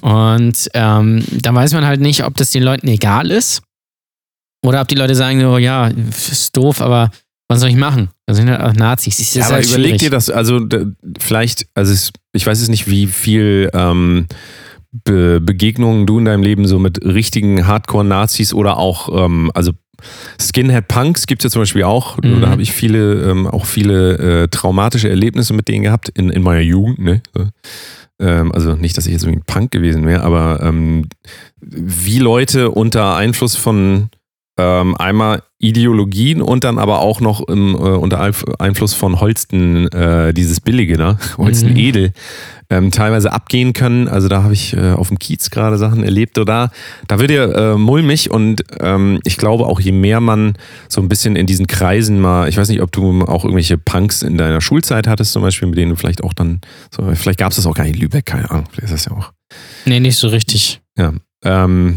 S5: Und ähm, da weiß man halt nicht, ob das den Leuten egal ist oder ob die Leute sagen so, ja, ist doof, aber was soll ich machen? Das sind halt auch Nazis. Das ist
S4: Ja, aber
S5: halt
S4: überleg
S5: schwierig.
S4: dir das, also vielleicht, also es, ich weiß jetzt nicht, wie viel ähm, Be Begegnungen du in deinem Leben so mit richtigen Hardcore-Nazis oder auch, ähm, also Skinhead-Punks gibt es ja zum Beispiel auch.
S5: Mhm.
S4: Da habe ich viele, ähm, auch viele äh, traumatische Erlebnisse mit denen gehabt in, in meiner Jugend. Ne? Ähm, also nicht, dass ich jetzt irgendwie ein Punk gewesen wäre, aber ähm, wie Leute unter Einfluss von ähm, einmal Ideologien und dann aber auch noch im, äh, unter Einf- Einfluss von Holsten, äh, dieses Billige, ne? Holsten
S5: Mhm.
S4: Edel, ähm, teilweise abgehen können. Also da habe ich äh, auf dem Kiez gerade Sachen erlebt. Oder da wird dir äh, mulmig und ähm, ich glaube auch, je mehr man so ein bisschen in diesen Kreisen mal, ich weiß nicht, ob du auch irgendwelche Punks in deiner Schulzeit hattest, zum Beispiel, mit denen du vielleicht auch dann, so, vielleicht gab es das auch gar nicht in Lübeck, keine Ahnung, vielleicht ist das ja auch.
S5: Nee, nicht so richtig.
S4: Ähm, äh,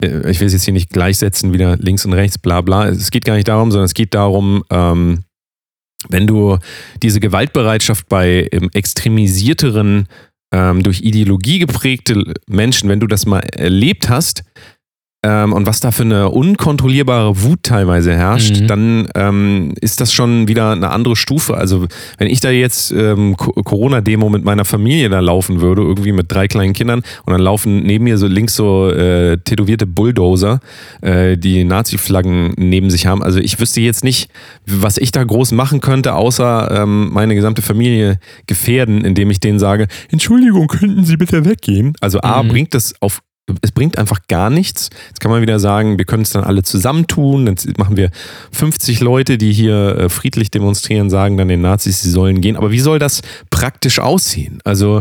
S4: ich will es jetzt hier nicht gleichsetzen, wieder links und rechts, bla bla. Es geht gar nicht darum, sondern es geht darum, ähm, wenn du diese Gewaltbereitschaft bei ähm, extremisierteren, ähm, durch Ideologie geprägte Menschen, wenn du das mal erlebt hast, ähm, und was da für eine unkontrollierbare Wut teilweise herrscht,
S5: Mhm.
S4: dann ähm, ist das schon wieder eine andere Stufe. Also wenn ich da jetzt ähm, Co- Corona-Demo mit meiner Familie da laufen würde, irgendwie mit drei kleinen Kindern, und dann laufen neben mir so links so äh, tätowierte Bulldozer, äh, die Nazi-Flaggen neben sich haben. Also ich wüsste jetzt nicht, was ich da groß machen könnte, außer ähm, meine gesamte Familie gefährden, indem ich denen sage, Entschuldigung, könnten Sie bitte weggehen? Also A,
S5: Mhm.
S4: bringt das auf es bringt einfach gar nichts. Jetzt kann man wieder sagen, wir können es dann alle zusammentun. Dann machen wir 50 Leute, die hier äh, friedlich demonstrieren, sagen dann den Nazis, sie sollen gehen. Aber wie soll das praktisch aussehen? Also,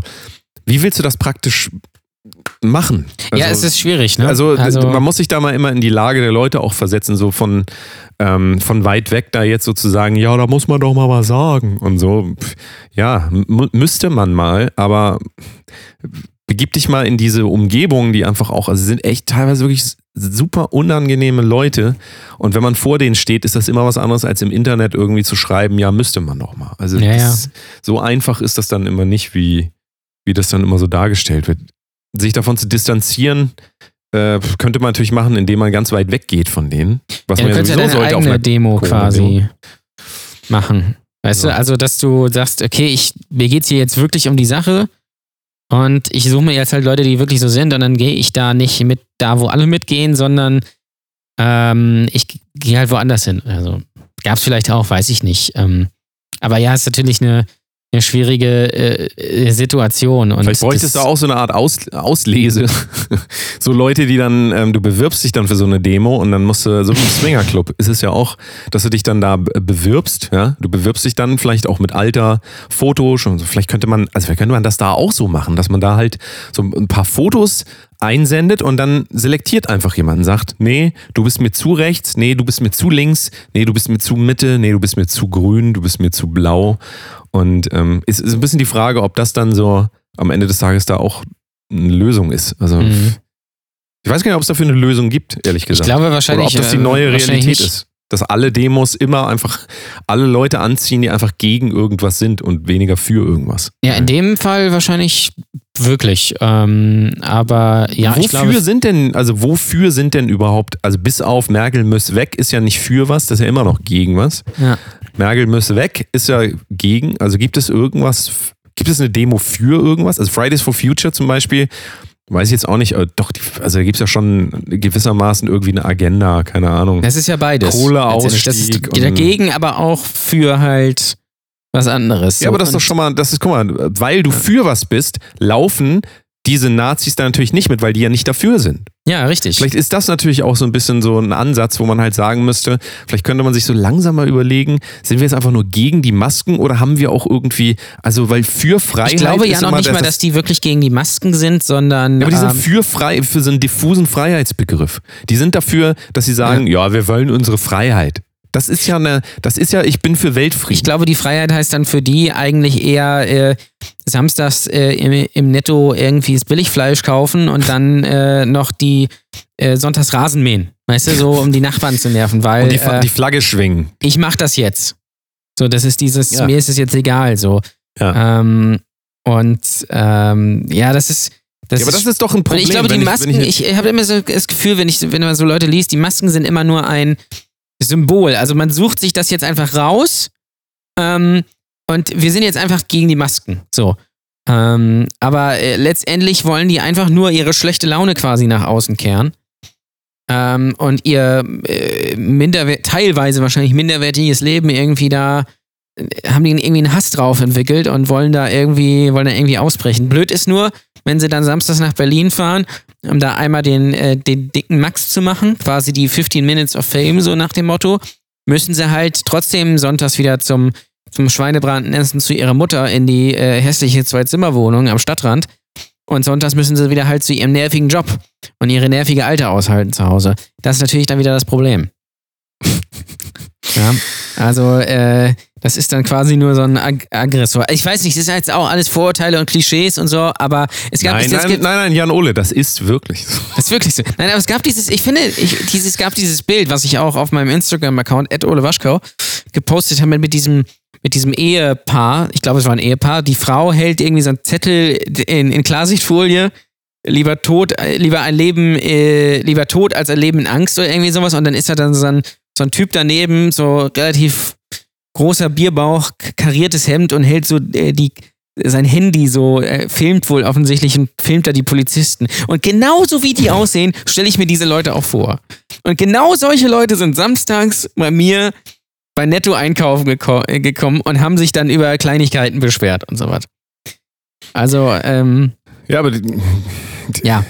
S4: wie willst du das praktisch machen? Also,
S5: ja, es ist schwierig, ne?
S4: also, man muss sich da mal immer in die Lage der Leute auch versetzen, so von, ähm, von weit weg da jetzt sozusagen, ja, da muss man doch mal was sagen und so. Ja, müsste man mal, aber begib dich mal in diese Umgebung, die einfach auch, also sind echt teilweise wirklich super unangenehme Leute. Und wenn man vor denen steht, ist das immer was anderes, als im Internet irgendwie zu schreiben, ja, müsste man doch mal. Also
S5: Ja,
S4: das, so einfach ist das dann immer nicht, wie, wie das dann immer so dargestellt wird. Sich davon zu distanzieren, äh, könnte man natürlich machen, indem man ganz weit weggeht von denen. Was
S5: ja,
S4: man ja
S5: ja
S4: sowieso
S5: deine
S4: sollte auf einer
S5: Demo quasi machen. Weißt
S4: Ja.
S5: du, also dass du sagst, okay, ich, mir geht's hier jetzt wirklich um die Sache und ich suche mir jetzt halt Leute, die wirklich so sind und dann gehe ich da nicht mit da, wo alle mitgehen, sondern Ähm, ich gehe halt woanders hin. Also gab es vielleicht auch, weiß ich nicht. Ähm, aber ja, ist natürlich eine, eine schwierige äh, Situation. Und
S4: Vielleicht bräuchtest du auch so eine Art Aus Auslese. so Leute, die dann, ähm, du bewirbst dich dann für so eine Demo und dann musst du, so wie im Swingerclub, ist es ja auch, dass du dich dann da be- bewirbst, ja. Du bewirbst dich dann vielleicht auch mit Alter, Foto, schon, so. vielleicht könnte man, also vielleicht könnte man das da auch so machen, dass man da halt so ein paar Fotos einsendet und dann selektiert einfach jemanden, sagt, nee, du bist mir zu rechts, nee, du bist mir zu links, nee, du bist mir zu Mitte, nee, du bist mir zu grün, du bist mir zu blau. Und ähm, es ist ein bisschen die Frage, ob das dann so am Ende des Tages da auch eine Lösung ist. Also
S5: Mhm.
S4: ich weiß gar nicht, ob es dafür eine Lösung gibt, ehrlich
S5: Ich
S4: gesagt.
S5: glaube
S4: Oder
S5: wahrscheinlich.
S4: ob das die
S5: äh,
S4: neue Realität
S5: nicht.
S4: ist. Dass alle Demos immer einfach alle Leute anziehen, die einfach gegen irgendwas sind und weniger für irgendwas.
S5: Ja, in dem Fall wahrscheinlich wirklich. Ähm, aber ja,
S4: wofür
S5: ich glaube.
S4: sind denn, also wofür sind denn überhaupt, also bis auf Merkel muss weg, ist ja nicht für was, das ist ja immer noch gegen was.
S5: Ja.
S4: Merkel muss weg, ist ja gegen, also gibt es irgendwas, gibt es eine Demo für irgendwas? Also Fridays for Future zum Beispiel, weiß ich jetzt auch nicht, doch, also da gibt es ja schon gewissermaßen irgendwie eine Agenda, keine Ahnung.
S5: Das ist ja beides.
S4: Kohleausstieg
S5: Das ist dagegen, aber auch für halt was anderes.
S4: Ja, aber das ist doch schon mal, das ist, guck mal, weil du für was bist, laufen diese Nazis da natürlich nicht mit, weil die ja nicht dafür sind.
S5: Ja, richtig.
S4: Vielleicht ist das natürlich auch so ein bisschen so ein Ansatz, wo man halt sagen müsste, vielleicht könnte man sich so langsam mal überlegen, sind wir jetzt einfach nur gegen die Masken oder haben wir auch irgendwie, also weil für Freiheit
S5: ich glaube ja noch
S4: immer
S5: nicht
S4: das,
S5: mal, dass die wirklich gegen die Masken sind, sondern.
S4: ja, aber die sind
S5: ähm,
S4: für frei, für so einen diffusen Freiheitsbegriff. Die sind dafür, dass sie sagen, ja, wir wollen unsere Freiheit. Das ist ja eine, das ist ja, ich bin für Weltfrieden.
S5: Ich glaube, die Freiheit heißt dann für die eigentlich eher äh, samstags äh, im, im Netto irgendwie das Billigfleisch kaufen und dann äh, noch die äh, sonntags Rasen mähen. Weißt du, so um die Nachbarn zu nerven, weil
S4: und die,
S5: äh,
S4: die Flagge schwingen.
S5: ich mach das jetzt. So, das ist dieses,
S4: Ja.
S5: mir ist es jetzt egal. So.
S4: Ja.
S5: Ähm, und ähm, ja, das ist. Das
S4: ja, aber das ist doch ein
S5: und
S4: Problem.
S5: ich glaube, die Masken,
S4: jetzt-
S5: ich, habe immer so das Gefühl, wenn, ich, wenn man so Leute liest, die Masken sind immer nur ein Symbol. Also man sucht sich das jetzt einfach raus ähm, und wir sind jetzt einfach gegen die Masken. So. Ähm, aber äh, letztendlich wollen die einfach nur ihre schlechte Laune quasi nach außen kehren. Ähm, und ihr äh, teilweise wahrscheinlich minderwertiges Leben irgendwie da haben die irgendwie einen Hass drauf entwickelt und wollen da irgendwie, wollen da irgendwie ausbrechen. Blöd ist nur, wenn sie dann samstags nach Berlin fahren, um da einmal den, äh, den dicken Max zu machen, quasi die 15 Minutes of Fame, so nach dem Motto, müssen sie halt trotzdem sonntags wieder zum, zum Schweinebraten essen zu ihrer Mutter in die äh, hässliche Zwei-Zimmer-Wohnung am Stadtrand. Und sonntags müssen sie wieder halt zu ihrem nervigen Job und ihre nervige Alte aushalten zu Hause. Das ist natürlich dann wieder das Problem. ja, also äh, das ist dann quasi nur so ein Ag Aggressor. Ich weiß nicht, das ist jetzt auch alles Vorurteile und Klischees und so, aber es gab
S4: Nein,
S5: es,
S4: nein, nein, nein, Jan Ole, das ist wirklich so.
S5: das ist wirklich so. Nein, aber es gab dieses, ich finde, ich, dieses, es gab dieses Bild, was ich auch auf meinem Instagram-Account, Ole Waschkau, gepostet habe mit diesem, mit diesem Ehepaar. Ich glaube, es war ein Ehepaar. Die Frau hält irgendwie so einen Zettel in, in Klarsichtfolie. Lieber tot, äh, lieber ein Leben, äh, lieber tot als ein Leben in Angst oder irgendwie sowas. Und dann ist da dann so ein, so ein Typ daneben, so relativ großer Bierbauch, kariertes Hemd und hält so äh, die, sein Handy so, äh, filmt wohl offensichtlich und filmt da die Polizisten. Und genauso wie die aussehen, stelle ich mir diese Leute auch vor. Und genau solche Leute sind samstags bei mir bei Netto einkaufen geko äh, gekommen und haben sich dann über Kleinigkeiten beschwert und so was. Also, ähm,
S4: Ja, aber die,
S5: ja.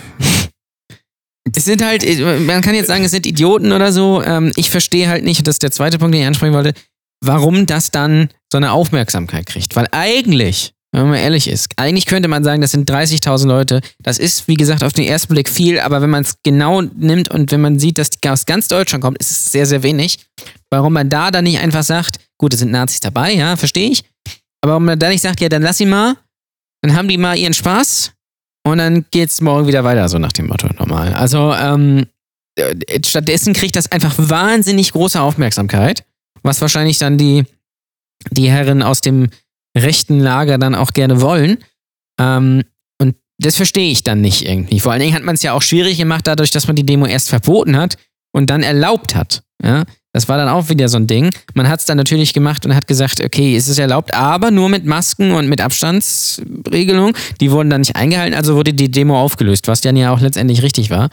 S5: Es sind halt, man kann jetzt sagen, es sind Idioten oder so. Ähm, ich verstehe halt nicht, das ist der zweite Punkt, den ich ansprechen wollte, warum das dann so eine Aufmerksamkeit kriegt. Weil eigentlich, wenn man ehrlich ist, eigentlich könnte man sagen, das sind 30.000 Leute. Das ist, wie gesagt, auf den ersten Blick viel, aber wenn man es genau nimmt und wenn man sieht, dass die aus ganz Deutschland kommt, ist es sehr, sehr wenig. Warum man da dann nicht einfach sagt, gut, es sind Nazis dabei, ja, verstehe ich. Aber warum man da nicht sagt, ja, dann lass sie mal, dann haben die mal ihren Spaß und dann geht's morgen wieder weiter, so nach dem Motto normal. Also, ähm, äh, stattdessen kriegt das einfach wahnsinnig große Aufmerksamkeit, was wahrscheinlich dann die, die Herren aus dem rechten Lager dann auch gerne wollen. Ähm, und das verstehe ich dann nicht irgendwie. Vor allen Dingen hat man es ja auch schwierig gemacht, dadurch, dass man die Demo erst verboten hat und dann erlaubt hat. Ja? Das war dann auch wieder so ein Ding. Man hat es dann natürlich gemacht und hat gesagt, okay, es ist erlaubt, aber nur mit Masken und mit Abstandsregelung. Die wurden dann nicht eingehalten, also wurde die Demo aufgelöst, was dann ja auch letztendlich richtig war.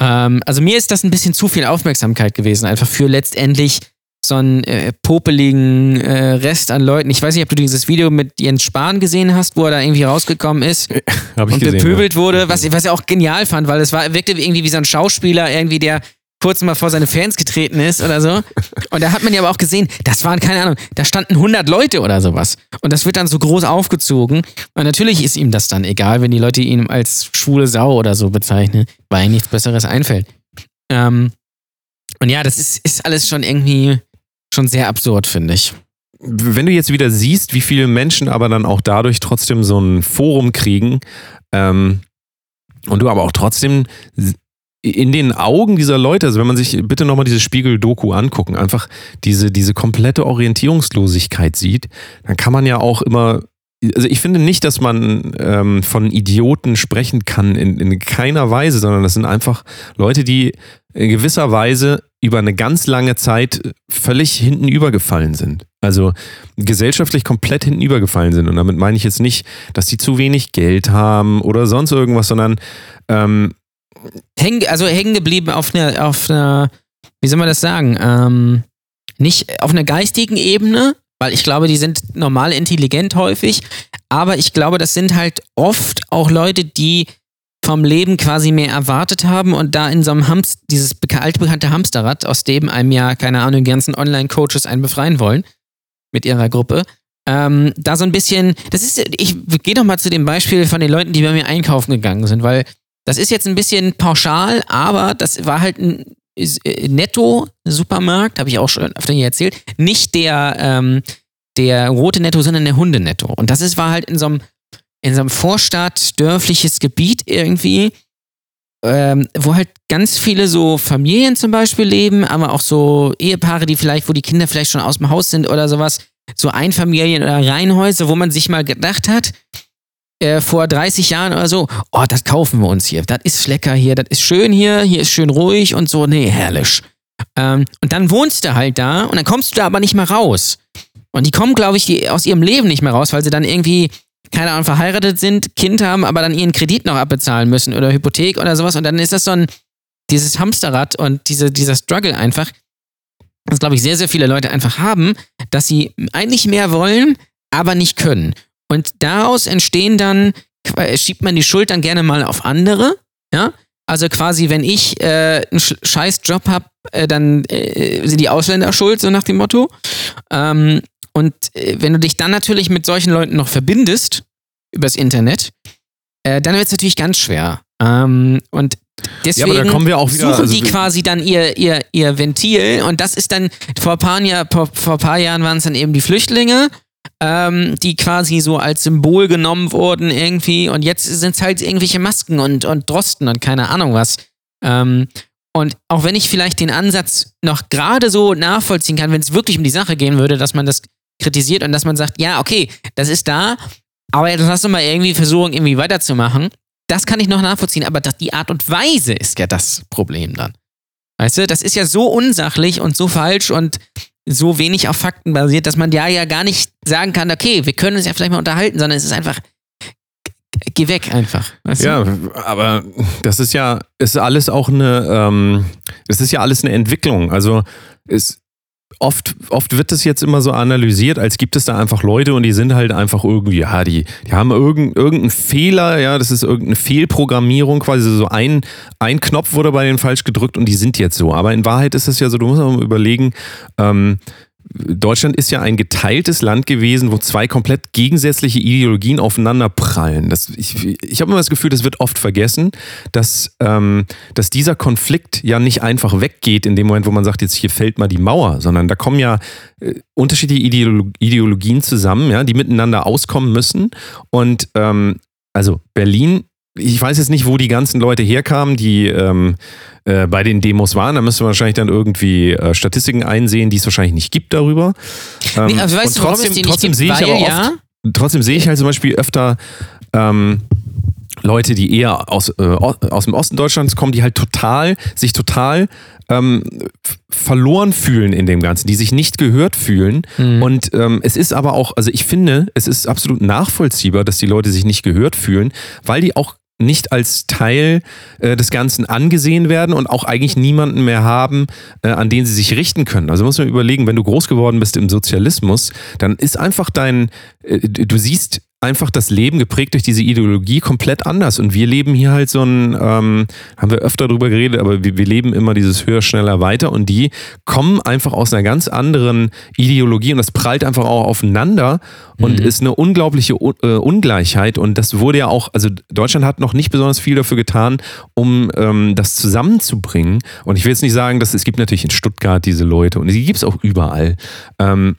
S5: Ähm, also mir ist das ein bisschen zu viel Aufmerksamkeit gewesen, einfach für letztendlich so einen äh, popeligen äh, Rest an Leuten. Ich weiß nicht, ob du dieses Video mit Jens Spahn gesehen hast, wo er da irgendwie rausgekommen ist
S4: Habe ich
S5: und
S4: gesehen.
S5: bepöbelt wurde, was, was ich auch genial fand, weil es war, wirkte irgendwie wie so ein Schauspieler, irgendwie, der kurz mal vor seine Fans getreten ist oder so. Und da hat man ja aber auch gesehen, das waren, keine Ahnung, da standen 100 Leute oder sowas. Und das wird dann so groß aufgezogen. Und natürlich ist ihm das dann egal, wenn die Leute ihn als schwule Sau oder so bezeichnen, weil ihm nichts Besseres einfällt. Ähm, und ja, das ist, ist alles schon irgendwie schon sehr absurd, finde ich.
S4: wenn du jetzt wieder siehst, wie viele Menschen aber dann auch dadurch trotzdem so ein Forum kriegen ähm, und du aber auch trotzdem in den Augen dieser Leute, also wenn man sich bitte nochmal diese Spiegel-Doku angucken, einfach diese, diese komplette Orientierungslosigkeit sieht, dann kann man ja auch immer, also ich finde nicht, dass man ähm, von Idioten sprechen kann, in, in keiner Weise, sondern das sind einfach Leute, die in gewisser Weise über eine ganz lange Zeit völlig hinten übergefallen sind. Also gesellschaftlich komplett hinten übergefallen sind. Und damit meine ich jetzt nicht, dass die zu wenig Geld haben oder sonst irgendwas, sondern ähm,
S5: Häng, also hängen geblieben auf einer, auf einer, wie soll man das sagen, ähm, nicht auf einer geistigen Ebene, weil ich glaube, die sind normal intelligent häufig, aber ich glaube, das sind halt oft auch Leute, die vom Leben quasi mehr erwartet haben und da in so einem Hamst, dieses beka- altbekannte Hamsterrad, aus dem einem ja, keine Ahnung, die ganzen Online-Coaches einen befreien wollen mit ihrer Gruppe, ähm, da so ein bisschen, das ist, ich gehe doch mal zu dem Beispiel von den Leuten, die bei mir einkaufen gegangen sind, weil das ist jetzt ein bisschen pauschal, aber das war halt ein äh, Netto-Supermarkt, habe ich auch schon öfter hier erzählt. Nicht der, ähm, der rote Netto, sondern der Hundenetto. Und das ist, war halt in so einem, in so einem Vorstadt, dörfliches Gebiet irgendwie, ähm, wo halt ganz viele so Familien zum Beispiel leben, aber auch so Ehepaare, die vielleicht, wo die Kinder vielleicht schon aus dem Haus sind oder sowas, so Einfamilien- oder Reihenhäuser, wo man sich mal gedacht hat, äh, vor 30 Jahren oder so, oh, das kaufen wir uns hier, das ist lecker hier, das ist schön hier, hier ist schön ruhig und so, nee, herrlich. Ähm, und dann wohnst du halt da und dann kommst du da aber nicht mehr raus. Und die kommen, glaube ich, die, aus ihrem Leben nicht mehr raus, weil sie dann irgendwie, keine Ahnung, verheiratet sind, Kind haben, aber dann ihren Kredit noch abbezahlen müssen oder Hypothek oder sowas. Und dann ist das so ein, dieses Hamsterrad und diese, dieser Struggle einfach, das glaube ich sehr, sehr viele Leute einfach haben, dass sie eigentlich mehr wollen, aber nicht können. Und daraus entstehen dann, schiebt man die Schuld dann gerne mal auf andere, ja. Also quasi, wenn ich äh, einen sch scheiß Job habe, äh, dann äh, sind die Ausländer schuld, so nach dem Motto. Ähm, und äh, wenn du dich dann natürlich mit solchen Leuten noch verbindest, übers Internet, äh, dann wird es natürlich ganz schwer. Ähm, und deswegen
S4: wir auch wieder-
S5: suchen
S4: also
S5: die quasi dann ihr, ihr, ihr Ventil und das ist dann, vor ein paar, Jahr, vor, vor ein paar Jahren waren es dann eben die Flüchtlinge, ähm, die quasi so als Symbol genommen wurden irgendwie und jetzt sind es halt irgendwelche Masken und, und Drosten und keine Ahnung was. Ähm, und auch wenn ich vielleicht den Ansatz noch gerade so nachvollziehen kann, wenn es wirklich um die Sache gehen würde, dass man das kritisiert und dass man sagt, ja, okay, das ist da, aber jetzt lass uns mal irgendwie versuchen, irgendwie weiterzumachen. Das kann ich noch nachvollziehen, aber die Art und Weise ist ja das Problem dann. Weißt du, das ist ja so unsachlich und so falsch und so wenig auf Fakten basiert, dass man ja ja gar nicht sagen kann, okay, wir können uns ja vielleicht mal unterhalten, sondern es ist einfach, geh weg einfach. Weißt
S4: Ja,
S5: du?
S4: aber das ist ja, ist alles auch eine, ähm, das ist ja alles eine Entwicklung. Also es, oft, oft wird das jetzt immer so analysiert, als gibt es da einfach Leute und die sind halt einfach irgendwie, ja, die, die haben irgendeinen Fehler, ja, das ist irgendeine Fehlprogrammierung, quasi so ein, ein Knopf wurde bei denen falsch gedrückt und die sind jetzt so. Aber in Wahrheit ist es ja so, du musst auch mal überlegen, ähm, Deutschland ist ja ein geteiltes Land gewesen, wo zwei komplett gegensätzliche Ideologien aufeinander prallen. Das, ich ich habe immer das Gefühl, das wird oft vergessen, dass, ähm, dass dieser Konflikt ja nicht einfach weggeht in dem Moment, wo man sagt, jetzt hier fällt mal die Mauer, sondern da kommen ja äh, unterschiedliche Ideolo Ideologien zusammen, ja, die miteinander auskommen müssen. Und ähm, also Berlin ich weiß jetzt nicht, wo die ganzen Leute herkamen, die ähm, äh, bei den Demos waren. Da müsste man wahrscheinlich dann irgendwie äh, Statistiken einsehen, die es wahrscheinlich nicht gibt darüber. Ähm,
S5: Nee, also weißt
S4: und
S5: du,
S4: trotzdem, sehe ich aber oft,
S5: ja,
S4: trotzdem sehe ich halt zum Beispiel öfter ähm, Leute, die eher aus, äh, aus dem Osten Deutschlands kommen, die halt total, sich total ähm, verloren fühlen in dem Ganzen, die sich nicht gehört fühlen.
S5: Mhm.
S4: Und ähm, es ist aber auch, also ich finde, es ist absolut nachvollziehbar, dass die Leute sich nicht gehört fühlen, weil die auch nicht als Teil äh, des Ganzen angesehen werden und auch eigentlich niemanden mehr haben, äh, an den sie sich richten können. Also muss man überlegen, wenn du groß geworden bist im Sozialismus, dann ist einfach dein, äh, du siehst einfach das Leben geprägt durch diese Ideologie komplett anders. Und wir leben hier halt so ein, ähm, haben wir öfter drüber geredet, aber wir, wir leben immer dieses höher, schneller, weiter und die kommen einfach aus einer ganz anderen Ideologie und das prallt einfach auch aufeinander und
S5: Mhm.
S4: ist eine unglaubliche äh, Ungleichheit und das wurde ja auch, also Deutschland hat noch nicht besonders viel dafür getan, um ähm, das zusammenzubringen und ich will jetzt nicht sagen, dass es gibt natürlich in Stuttgart diese Leute und die gibt es auch überall. Ähm,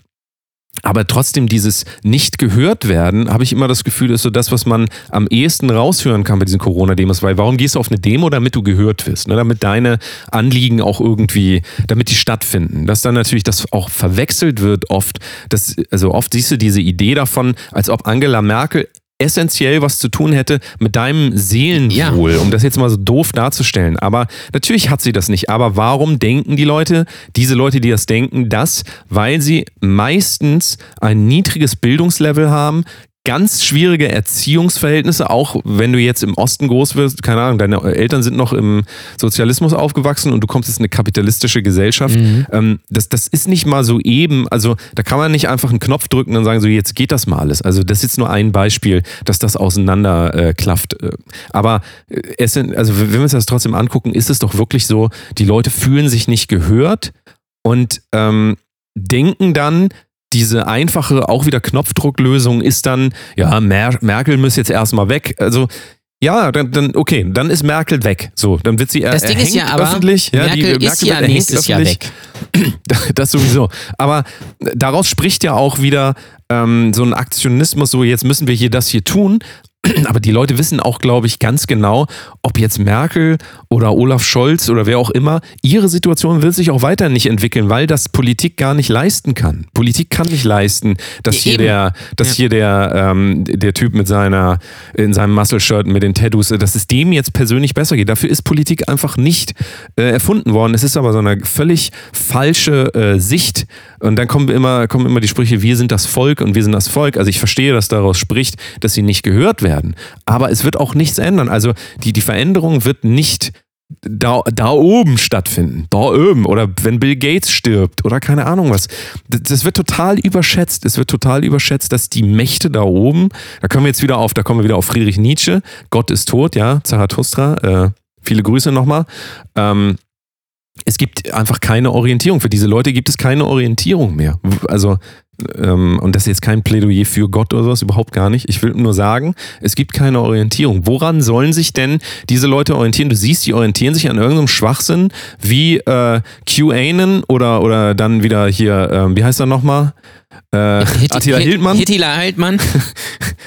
S4: aber trotzdem dieses nicht gehört werden, habe ich immer das Gefühl, ist so das, was man am ehesten raushören kann bei diesen Corona-Demos. Weil warum gehst du auf eine Demo, damit du gehört wirst? Ne? Damit deine Anliegen auch irgendwie, damit die stattfinden. Dass dann natürlich das auch verwechselt wird oft. Das, also oft siehst du diese Idee davon, als ob Angela Merkel essentiell was zu tun hätte mit deinem Seelenwohl, um das jetzt mal so doof darzustellen. Aber natürlich hat sie das nicht. Aber warum denken die Leute, diese Leute, die das denken, das? Weil sie meistens ein niedriges Bildungslevel haben, ganz schwierige Erziehungsverhältnisse, auch wenn du jetzt im Osten groß wirst, keine Ahnung, deine Eltern sind noch im Sozialismus aufgewachsen und du kommst jetzt in eine kapitalistische Gesellschaft. Ähm, das, das ist nicht mal so eben, also da kann man nicht einfach einen Knopf drücken und sagen, so jetzt geht das mal alles. Also das ist jetzt nur ein Beispiel, dass das auseinander äh, klafft. Äh, Aber äh, es sind, also wenn wir uns das trotzdem angucken, ist es doch wirklich so, die Leute fühlen sich nicht gehört und ähm, denken dann, diese einfache, auch wieder Knopfdrucklösung ist dann, ja, Mer Merkel muss jetzt erstmal weg. Also, ja, dann, dann, okay, dann ist Merkel weg. So, dann wird sie er,
S5: Das Ding ist ja aber,
S4: öffentlich. Ja,
S5: Merkel
S4: die,
S5: ist ja nächstes Jahr weg.
S4: Das sowieso. Aber daraus spricht ja auch wieder ähm, so ein Aktionismus, so jetzt müssen wir hier das hier tun. Aber die Leute wissen auch, glaube ich, ganz genau, ob jetzt Merkel oder Olaf Scholz oder wer auch immer, ihre Situation wird sich auch weiter nicht entwickeln, weil das Politik gar nicht leisten kann. Politik kann nicht leisten, dass
S5: Ja,
S4: hier
S5: eben.
S4: der, dass
S5: Ja.
S4: hier der, ähm, der Typ mit seiner, in seinem Muscle-Shirt mit den Tattoos, dass es dem jetzt persönlich besser geht. Dafür ist Politik einfach nicht äh, erfunden worden. Es ist aber so eine völlig falsche äh, Sicht. Und dann kommen immer, kommen immer die Sprüche, wir sind das Volk und wir sind das Volk. Also ich verstehe, dass daraus spricht, dass sie nicht gehört werden. Aber es wird auch nichts ändern. Also die, die Veränderung wird nicht da, da oben stattfinden. Da oben. Oder wenn Bill Gates stirbt oder keine Ahnung was. Das, das wird total überschätzt. Es wird total überschätzt, dass die Mächte da oben, da kommen wir jetzt wieder auf, da kommen wir wieder auf Friedrich Nietzsche. Gott ist tot, ja, Zarathustra. Äh, viele Grüße nochmal. Ähm, es gibt einfach keine Orientierung. Für diese Leute gibt es keine Orientierung mehr. Also, ähm, und das ist jetzt kein Plädoyer für Gott oder sowas, überhaupt gar nicht. Ich will nur sagen, es gibt keine Orientierung. Woran sollen sich denn diese Leute orientieren? Du siehst, die orientieren sich an irgendeinem Schwachsinn wie äh, QAnon oder, oder dann wieder hier, ähm, wie heißt er nochmal? Äh, Attila Hildmann.
S5: Hittila Hildmann.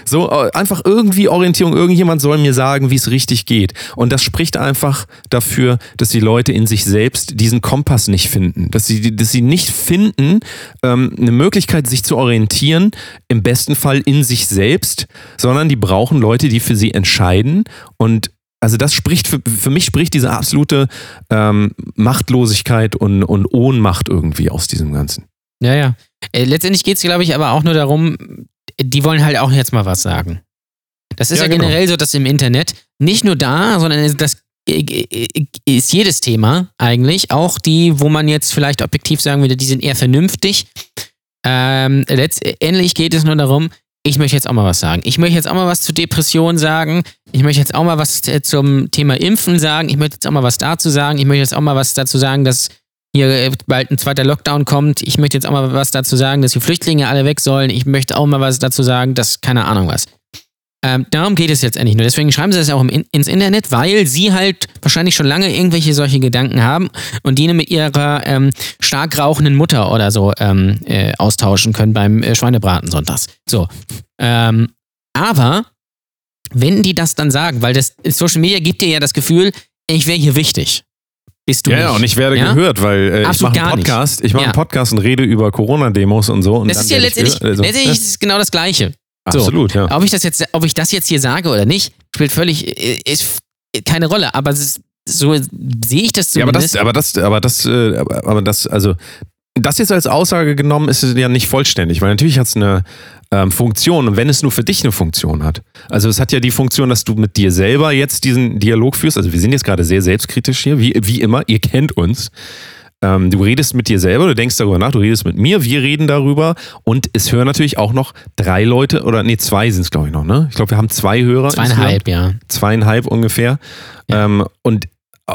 S4: So, äh, einfach irgendwie Orientierung. Irgendjemand soll mir sagen, wie es richtig geht. Und das spricht einfach dafür, dass die Leute in sich selbst diesen Kompass nicht finden. Dass sie, dass sie nicht finden, ähm, eine Möglichkeit, sich zu orientieren, im besten Fall in sich selbst, sondern die brauchen Leute, die für sie entscheiden. Und also das spricht, für, für mich spricht diese absolute ähm, Machtlosigkeit und, und Ohnmacht irgendwie aus diesem Ganzen.
S5: Ja, ja. Äh, letztendlich geht es, glaube ich, aber auch nur darum, die wollen halt auch jetzt mal was sagen. Das ist ja,
S4: Ja, genau.
S5: generell so, dass im Internet nicht nur da, sondern das äh, ist jedes Thema eigentlich, auch die, wo man jetzt vielleicht objektiv sagen würde, die sind eher vernünftig. Ähm, letztendlich geht es nur darum, ich möchte jetzt auch mal was sagen. Ich möchte jetzt auch mal was zu Depressionen sagen. Ich möchte jetzt auch mal was äh, zum Thema Impfen sagen. Ich möchte jetzt auch mal was dazu sagen. Ich möchte jetzt auch mal was dazu sagen, dass hier äh, bald ein zweiter Lockdown kommt. Ich möchte jetzt auch mal was dazu sagen, dass die Flüchtlinge alle weg sollen. Ich möchte auch mal was dazu sagen, dass keine Ahnung was. Ähm, darum geht es jetzt endlich nur. Deswegen schreiben sie das auch im, In- ins Internet, weil sie halt wahrscheinlich schon lange irgendwelche solche Gedanken haben und die mit ihrer ähm, stark rauchenden Mutter oder so ähm, äh, austauschen können beim äh, Schweinebraten sonntags. So. Ähm, aber wenn die das dann sagen, weil das Social Media gibt dir ja das Gefühl, ich wäre hier wichtig. Bist du
S4: Ja,
S5: nicht.
S4: ja, und ich werde
S5: Ja?
S4: gehört, weil äh, ich mache einen
S5: nicht.
S4: Podcast, ich mache
S5: Ja.
S4: einen Podcast und rede über Corona-Demos und so. Und
S5: Das
S4: dann
S5: ist ja letztendlich.
S4: Also,
S5: letztendlich ist es genau das Gleiche. So.
S4: Absolut, ja.
S5: Ob ich das jetzt, ob ich das jetzt hier sage oder nicht, spielt völlig, äh, ist keine Rolle. Aber es ist, so sehe ich das
S4: Ja, aber
S5: zumindest.
S4: das, aber das, aber das, äh, aber aber das, also das jetzt als Aussage genommen ist ja nicht vollständig, weil natürlich hat es eine ähm, Funktion und wenn es nur für dich eine Funktion hat. Also es hat ja die Funktion, dass du mit dir selber jetzt diesen Dialog führst. Also wir sind jetzt gerade sehr selbstkritisch hier, wie, wie immer, ihr kennt uns. Ähm, du redest mit dir selber, du denkst darüber nach, du redest mit mir, wir reden darüber und es hören natürlich auch noch drei Leute oder nee, zwei sind es glaube ich noch, ne? Ich glaube, wir haben zwei Hörer.
S5: Zweieinhalb, ja.
S4: Zweieinhalb ungefähr.
S5: Ja.
S4: Ähm, und äh,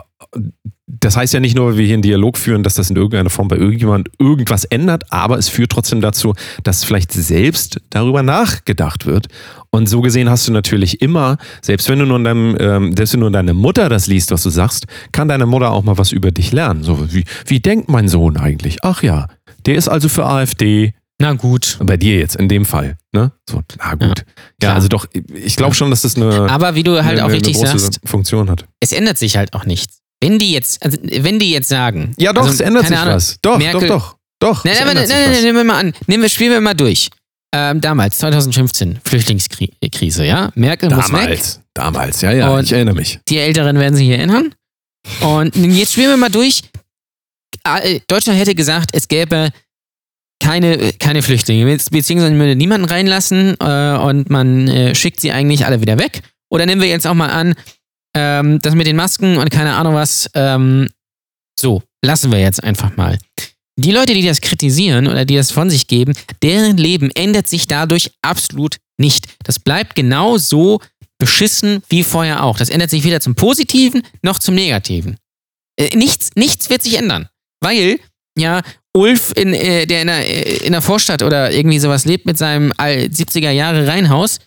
S4: das heißt ja nicht nur, weil wir hier einen Dialog führen, dass das in irgendeiner Form bei irgendjemand irgendwas ändert, aber es führt trotzdem dazu, dass vielleicht selbst darüber nachgedacht wird. Und so gesehen hast du natürlich immer, selbst wenn du nur, in deinem, ähm, selbst wenn nur deine Mutter das liest, was du sagst, kann deine Mutter auch mal was über dich lernen. So wie, wie denkt mein Sohn eigentlich? Ach ja, der ist also für AfD.
S5: Na gut.
S4: Bei dir jetzt, in dem Fall. Ne? So, na gut. Ja,
S5: klar.
S4: also doch, ich glaube schon, dass das eine,
S5: Aber wie du halt
S4: eine,
S5: auch richtig sagst,
S4: Funktion hat.
S5: es ändert sich halt auch nichts. Wenn die jetzt, also wenn die jetzt sagen.
S4: Ja, doch,
S5: also,
S4: es ändert sich
S5: Ahnung,
S4: was. Doch,
S5: Merkel-
S4: doch, doch. Doch.
S5: Nein, nein, nein, nein, nehmen wir mal an. Nehmen wir, spielen wir mal durch. Ähm, damals, 2015, Flüchtlingskrise, ja? Merkel muss weg.
S4: Damals, damals, ja, ja,
S5: Und-
S4: ich erinnere mich.
S5: Die Älteren werden sich erinnern. Und jetzt spielen wir mal durch. Äh, Deutschland hätte gesagt, es gäbe keine, keine Flüchtlinge, beziehungsweise man würde niemanden reinlassen äh, und man äh, schickt sie eigentlich alle wieder weg. Oder nehmen wir jetzt auch mal an, ähm, das mit den Masken und keine Ahnung was, ähm, so, lassen wir jetzt einfach mal. Die Leute, die das kritisieren oder die das von sich geben, deren Leben ändert sich dadurch absolut nicht. Das bleibt genau so beschissen wie vorher auch. Das ändert sich weder zum Positiven noch zum Negativen. Äh, nichts, nichts wird sich ändern. Weil, ja, Ulf, in, äh, der in der, äh, in der Vorstadt oder irgendwie sowas lebt mit seinem all- 70er Jahre Reihenhaus,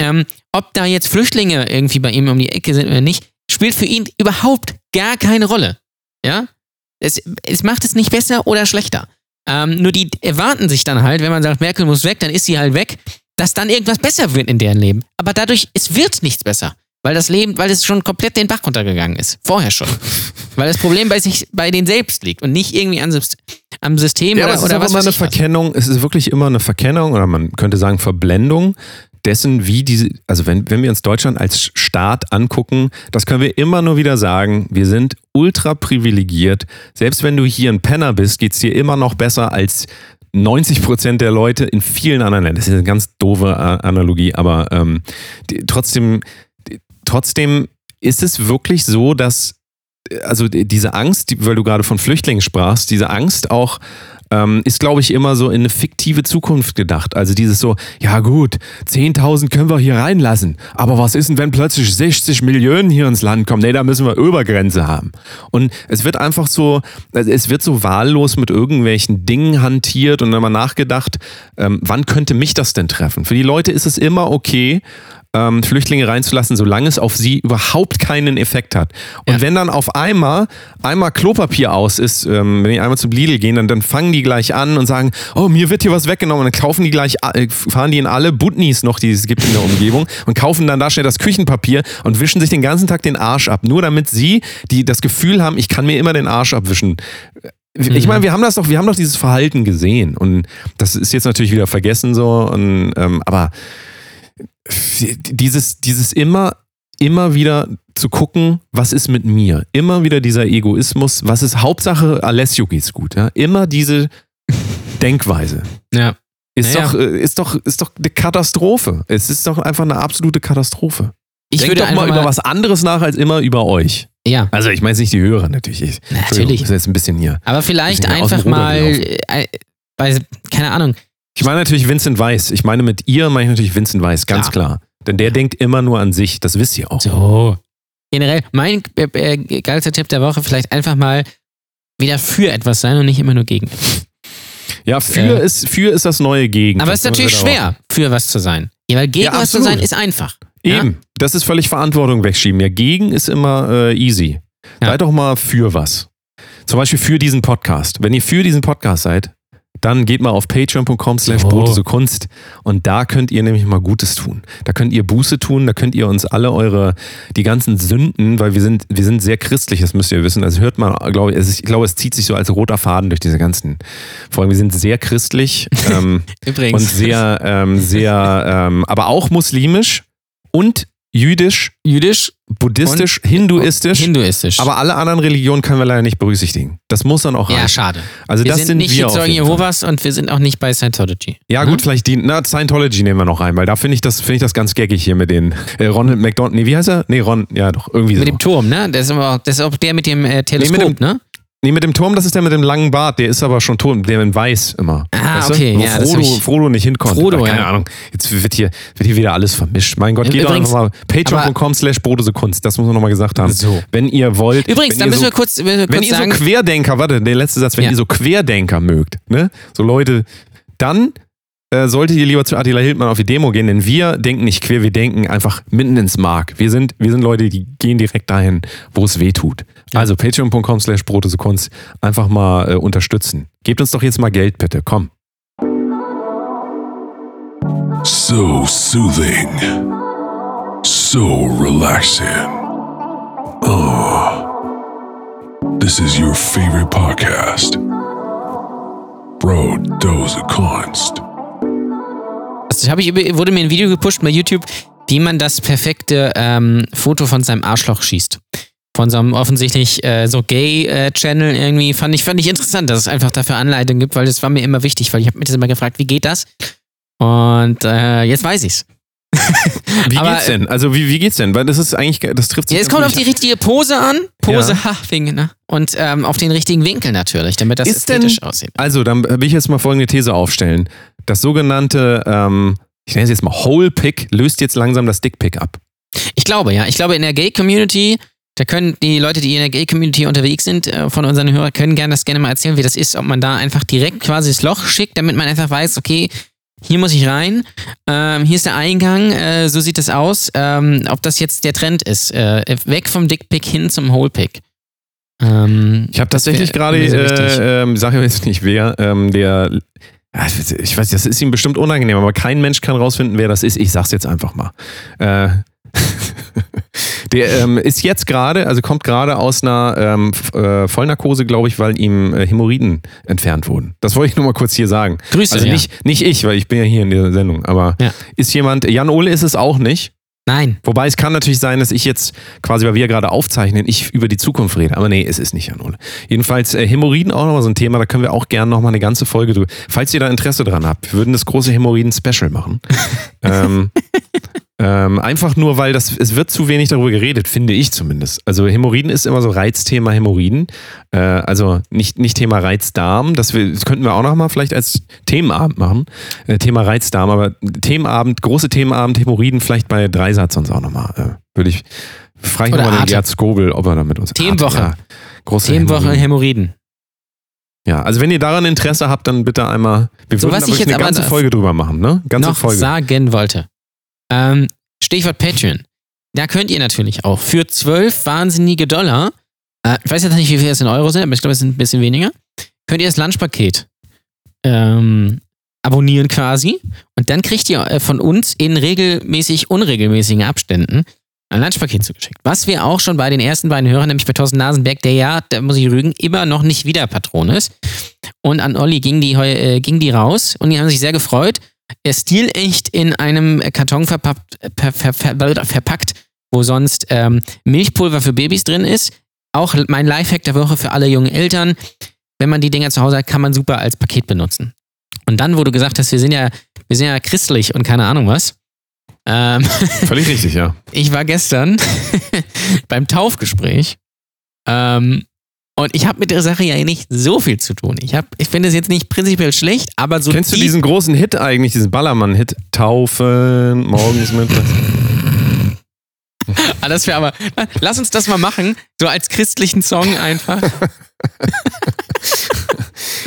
S5: ähm, ob da jetzt Flüchtlinge irgendwie bei ihm um die Ecke sind oder nicht, spielt für ihn überhaupt gar keine Rolle. Ja? Es, es macht es nicht besser oder schlechter. Ähm, nur die erwarten sich dann halt, wenn man sagt, Merkel muss weg, dann ist sie halt weg, dass dann irgendwas besser wird in deren Leben. Aber dadurch, es wird nichts besser. Weil das Leben, weil es schon komplett den Bach runtergegangen ist. Vorher schon. weil das Problem bei sich, bei denen selbst liegt und nicht irgendwie am, Syst- am System
S4: Ja, aber
S5: oder,
S4: es ist
S5: oder was
S4: immer
S5: weiß
S4: eine. Verkennung, es ist wirklich immer eine Verkennung oder man könnte sagen Verblendung dessen, wie diese, also wenn, wenn wir uns Deutschland als Staat angucken, das können wir immer nur wieder sagen, wir sind ultra privilegiert. Selbst wenn du hier ein Penner bist, geht's dir immer noch besser als 90 Prozent der Leute in vielen anderen Ländern. Das ist eine ganz doofe äh, Analogie, aber ähm, die, trotzdem, die, trotzdem ist es wirklich so, dass also die- diese Angst, weil du gerade von Flüchtlingen sprachst, diese Angst auch ähm, ist, glaube ich, immer so in eine fiktive Zukunft gedacht. Also dieses so, ja gut, 10.000 können wir hier reinlassen, aber was ist denn, wenn plötzlich 60 Millionen hier ins Land kommen? Nee, da müssen wir Übergrenze haben. Und es wird einfach so, also es wird so wahllos mit irgendwelchen Dingen hantiert und dann mal nachgedacht, ähm, wann könnte mich das denn treffen? Für die Leute ist es immer okay, ähm, Flüchtlinge reinzulassen, solange es auf sie überhaupt keinen Effekt hat. Und
S5: Ja.
S4: wenn dann auf einmal einmal Klopapier aus ist, ähm, wenn die einmal zum Lidl gehen, dann, dann fangen die gleich an und sagen, oh, mir wird hier was weggenommen. Und dann kaufen die gleich, äh, fahren die in alle Butnis noch, die es gibt in der Umgebung und kaufen dann da schnell das Küchenpapier und wischen sich den ganzen Tag den Arsch ab. Nur damit sie, die das Gefühl haben, ich kann mir immer den Arsch abwischen. Ich meine, wir haben das doch, wir haben doch dieses Verhalten gesehen und das ist jetzt natürlich wieder vergessen so, und, ähm, aber dieses, dieses immer, immer wieder zu gucken, was ist mit mir? Immer wieder dieser Egoismus, was ist Hauptsache, Alessio geht's gut, ja? Immer diese Denkweise.
S5: Ja.
S4: Ist,
S5: Naja.
S4: doch, äh, ist, doch, ist doch eine Katastrophe. Es ist doch einfach eine absolute Katastrophe.
S5: Ich
S4: Denkt
S5: würde
S4: doch mal über was anderes nach als immer über euch.
S5: Ja,
S4: Also ich meine jetzt nicht die Hörer natürlich. Ich,
S5: natürlich.
S4: Ist jetzt ein bisschen hier.
S5: aber vielleicht einfach mal,
S4: gelaufen.
S5: äh, bei, keine Ahnung,
S4: Ich meine natürlich Vincent Weiss. Ich meine mit ihr meine ich natürlich Vincent Weiss, ganz klar. Denn der denkt immer nur an sich. Das wisst ihr auch.
S5: So. Generell, mein äh, äh, geilster Tipp der Woche, vielleicht einfach mal wieder für etwas sein und nicht immer nur gegen.
S4: Ja, für,
S5: Äh.
S4: ist, für ist das neue Gegen.
S5: Aber es ist natürlich schwer, für was zu sein. Ja, weil gegen
S4: Ja,
S5: was zu sein ist einfach.
S4: auch-
S5: Ja?
S4: Eben. Das ist völlig Verantwortung wegschieben. Ja, gegen ist immer äh, easy.
S5: Ja.
S4: Seid doch mal für was. Zum Beispiel für diesen Podcast. Wenn ihr für diesen Podcast seid, dann geht mal auf patreon.com slash
S5: so
S4: Kunst und da könnt ihr nämlich mal Gutes tun. Da könnt ihr Buße tun, da könnt ihr uns alle eure, die ganzen Sünden, weil wir sind, wir sind sehr christlich, das müsst ihr wissen. Also hört mal, glaube ich, ich glaube, es zieht sich so als roter Faden durch diese ganzen Folgen. Wir sind sehr christlich ähm,
S5: Übrigens.
S4: und sehr, ähm, sehr, ähm, aber auch muslimisch und jüdisch,
S5: Jüdisch,
S4: buddhistisch, hinduistisch.
S5: hinduistisch.
S4: aber alle anderen Religionen können wir leider nicht berücksichtigen. Das muss dann auch
S5: ja,
S4: rein.
S5: schade.
S4: Also
S5: wir
S4: das
S5: sind,
S4: sind
S5: nicht
S4: wir
S5: die Zeugen. Jehovas und wir sind auch nicht bei Scientology.
S4: Ja, gut, vielleicht die, na, Scientology nehmen wir noch rein, weil da finde ich das, finde ich das ganz geckig hier mit den, äh, Ronald McDonald, nee, wie heißt er? Nee, Ron, ja, doch, irgendwie
S5: Mit
S4: so.
S5: dem Turm, ne? Das ist, aber auch, das ist auch der mit dem äh, Teleskop,
S4: dem-
S5: ne?
S4: Nee, mit dem Turm, das ist der mit dem langen Bart, der ist aber schon tot, der in weiß immer.
S5: Ah,
S4: weißt du?
S5: okay,
S4: Wo
S5: ja,
S4: Frodo,
S5: ich-
S4: Frodo nicht hinkommt.
S5: Frodo,
S4: Keine
S5: ja.
S4: Ahnung. Jetzt wird hier, wird hier wieder alles vermischt. Mein Gott, geht doch
S5: Übrigens-
S4: einfach mal patreon.com slash Brodose Kunst. Das muss man nochmal gesagt haben.
S5: So.
S4: Wenn ihr wollt.
S5: Übrigens,
S4: wenn
S5: da
S4: ihr
S5: müssen
S4: so,
S5: wir kurz, wir
S4: Wenn
S5: kurz
S4: ihr
S5: sagen,
S4: so Querdenker, warte, der letzte Satz, wenn
S5: Ja.
S4: ihr so Querdenker mögt, ne? So Leute, dann äh, solltet ihr lieber zu Attila Hildmann auf die Demo gehen, denn wir denken nicht quer, wir denken einfach mitten ins Mark. Wir sind, wir sind Leute, die gehen direkt dahin, wo es weh tut. Also patreon.com slash Kunst einfach mal äh, unterstützen. Gebt uns doch jetzt mal Geld, bitte. Komm.
S3: So soothing. So relaxing. Oh. This is your favorite podcast. Bro Dose Kunst.
S5: Das hab ich, wurde mir ein Video gepusht bei YouTube, wie man das perfekte ähm, Foto von seinem Arschloch schießt. Von so einem offensichtlich äh, so Gay-Channel irgendwie. Fand ich, fand ich interessant, dass es einfach dafür Anleitungen gibt, weil das war mir immer wichtig, weil ich habe mich das immer gefragt, wie geht das? Und äh, jetzt weiß ich's.
S4: Wie
S5: Aber,
S4: geht's denn? Also wie, wie geht's denn? Weil das ist eigentlich, das trifft sich
S5: Ja, es kommt auf die richtige Pose an. Pose,
S4: Ja.
S5: ha, wegen, ne? Und ähm, auf den richtigen Winkel natürlich, damit das
S4: Ist denn-
S5: ästhetisch aussieht.
S4: Also, dann will ich jetzt mal folgende These aufstellen. Das sogenannte, ähm, ich nenne es jetzt mal Whole Pick, löst jetzt langsam das Dick Pick ab.
S5: Ich glaube, ja. Ich glaube, in der Gay-Community, da können die Leute, die in der Gay-Community unterwegs sind, äh, von unseren Hörern, können gerne das gerne mal erzählen, wie das ist, ob man da einfach direkt quasi das Loch schickt, damit man einfach weiß, okay, hier muss ich rein, ähm, hier ist der Eingang, äh, so sieht es aus. Ähm, ob das jetzt der Trend ist, äh, weg vom Dickpick hin zum Whole-Pick. Ähm,
S4: Ich habe
S5: das
S4: tatsächlich gerade,
S5: wichtig.
S4: äh, ähm, sage jetzt nicht wer, ähm, der, ja, ich weiß- das ist ihm bestimmt unangenehm, aber kein Mensch kann rausfinden, wer das ist. Ich sag's jetzt einfach mal. Äh, der ähm, ist jetzt gerade, also kommt gerade aus einer ähm, äh, Vollnarkose, glaube ich, weil ihm äh, Hämorrhoiden entfernt wurden. Das wollte ich nur mal kurz hier sagen.
S5: Grüße,
S4: Also
S5: ja.
S4: nicht, nicht ich, weil ich bin ja hier in der Sendung, aber
S5: Ja.
S4: ist jemand, Jan Ole ist es auch nicht.
S5: Nein.
S4: Wobei es kann natürlich sein, dass ich jetzt quasi, weil wir gerade aufzeichnen, ich über die Zukunft rede. Aber nee, es ist nicht Jan Ole. Jedenfalls äh, Hämorrhoiden auch nochmal so ein Thema, da können wir auch gerne nochmal eine ganze Folge drüber. Falls ihr da Interesse dran habt, wir würden das große Hämorrhoiden-Special machen. ähm, ähm, einfach nur, weil das, es wird zu wenig darüber geredet, finde ich zumindest. Also Hämorrhoiden ist immer so Reizthema Hämorrhoiden. Äh, also nicht, nicht Thema Reizdarm, das, wir, das könnten wir auch nochmal vielleicht als Themenabend machen. Äh, Thema Reizdarm, aber Themenabend, große Themenabend, Hämorrhoiden vielleicht bei Dreisatz sonst auch nochmal. Äh, würde ich, frage ich nochmal den. Gerd Skobel, ob er da mit uns
S5: Themenwoche.
S4: Arte, ja. Große
S5: Themenwoche
S4: Hämorrhoiden.
S5: Hämorrhoiden.
S4: Ja, also wenn ihr daran Interesse habt, dann bitte einmal, wir
S5: So,
S4: würden
S5: was
S4: da
S5: ich
S4: wirklich
S5: jetzt
S4: eine ganze Folge drüber machen, ne? Ganze
S5: noch
S4: Folge.
S5: sagen wollte. Ähm, Stichwort Patreon. Da könnt ihr natürlich auch für 12 wahnsinnige Dollar, äh, ich weiß jetzt nicht, wie viel das in Euro sind, aber ich glaube, es sind ein bisschen weniger, könnt ihr das Lunchpaket ähm, abonnieren quasi. Und dann kriegt ihr äh, von uns in regelmäßig unregelmäßigen Abständen ein Lunchpaket zugeschickt. Was wir auch schon bei den ersten beiden Hörern, nämlich bei Thorsten Nasenberg, der ja, da muss ich rügen, immer noch nicht wieder Patron ist. Und an Olli ging die, äh, ging die raus und die haben sich sehr gefreut. Stilecht in einem Karton verpackt, per, ver, ver, verpackt wo sonst ähm, Milchpulver für Babys drin ist. Auch mein Lifehack der Woche für alle jungen Eltern. Wenn man die Dinger zu Hause hat, kann man super als Paket benutzen. Und dann, wo du gesagt hast, wir sind ja, wir sind ja christlich und keine Ahnung was. Ähm,
S4: Völlig richtig, ja.
S5: ich war gestern beim Taufgespräch ähm, und ich habe mit der Sache ja nicht so viel zu tun. Ich, hab- ich finde es jetzt nicht prinzipiell schlecht, aber so
S4: Kennst du
S5: die-
S4: diesen großen Hit eigentlich, diesen Ballermann-Hit? Taufen, morgens, mittags.
S5: Ah, das wäre aber. Lass uns das mal machen, so als christlichen Song einfach.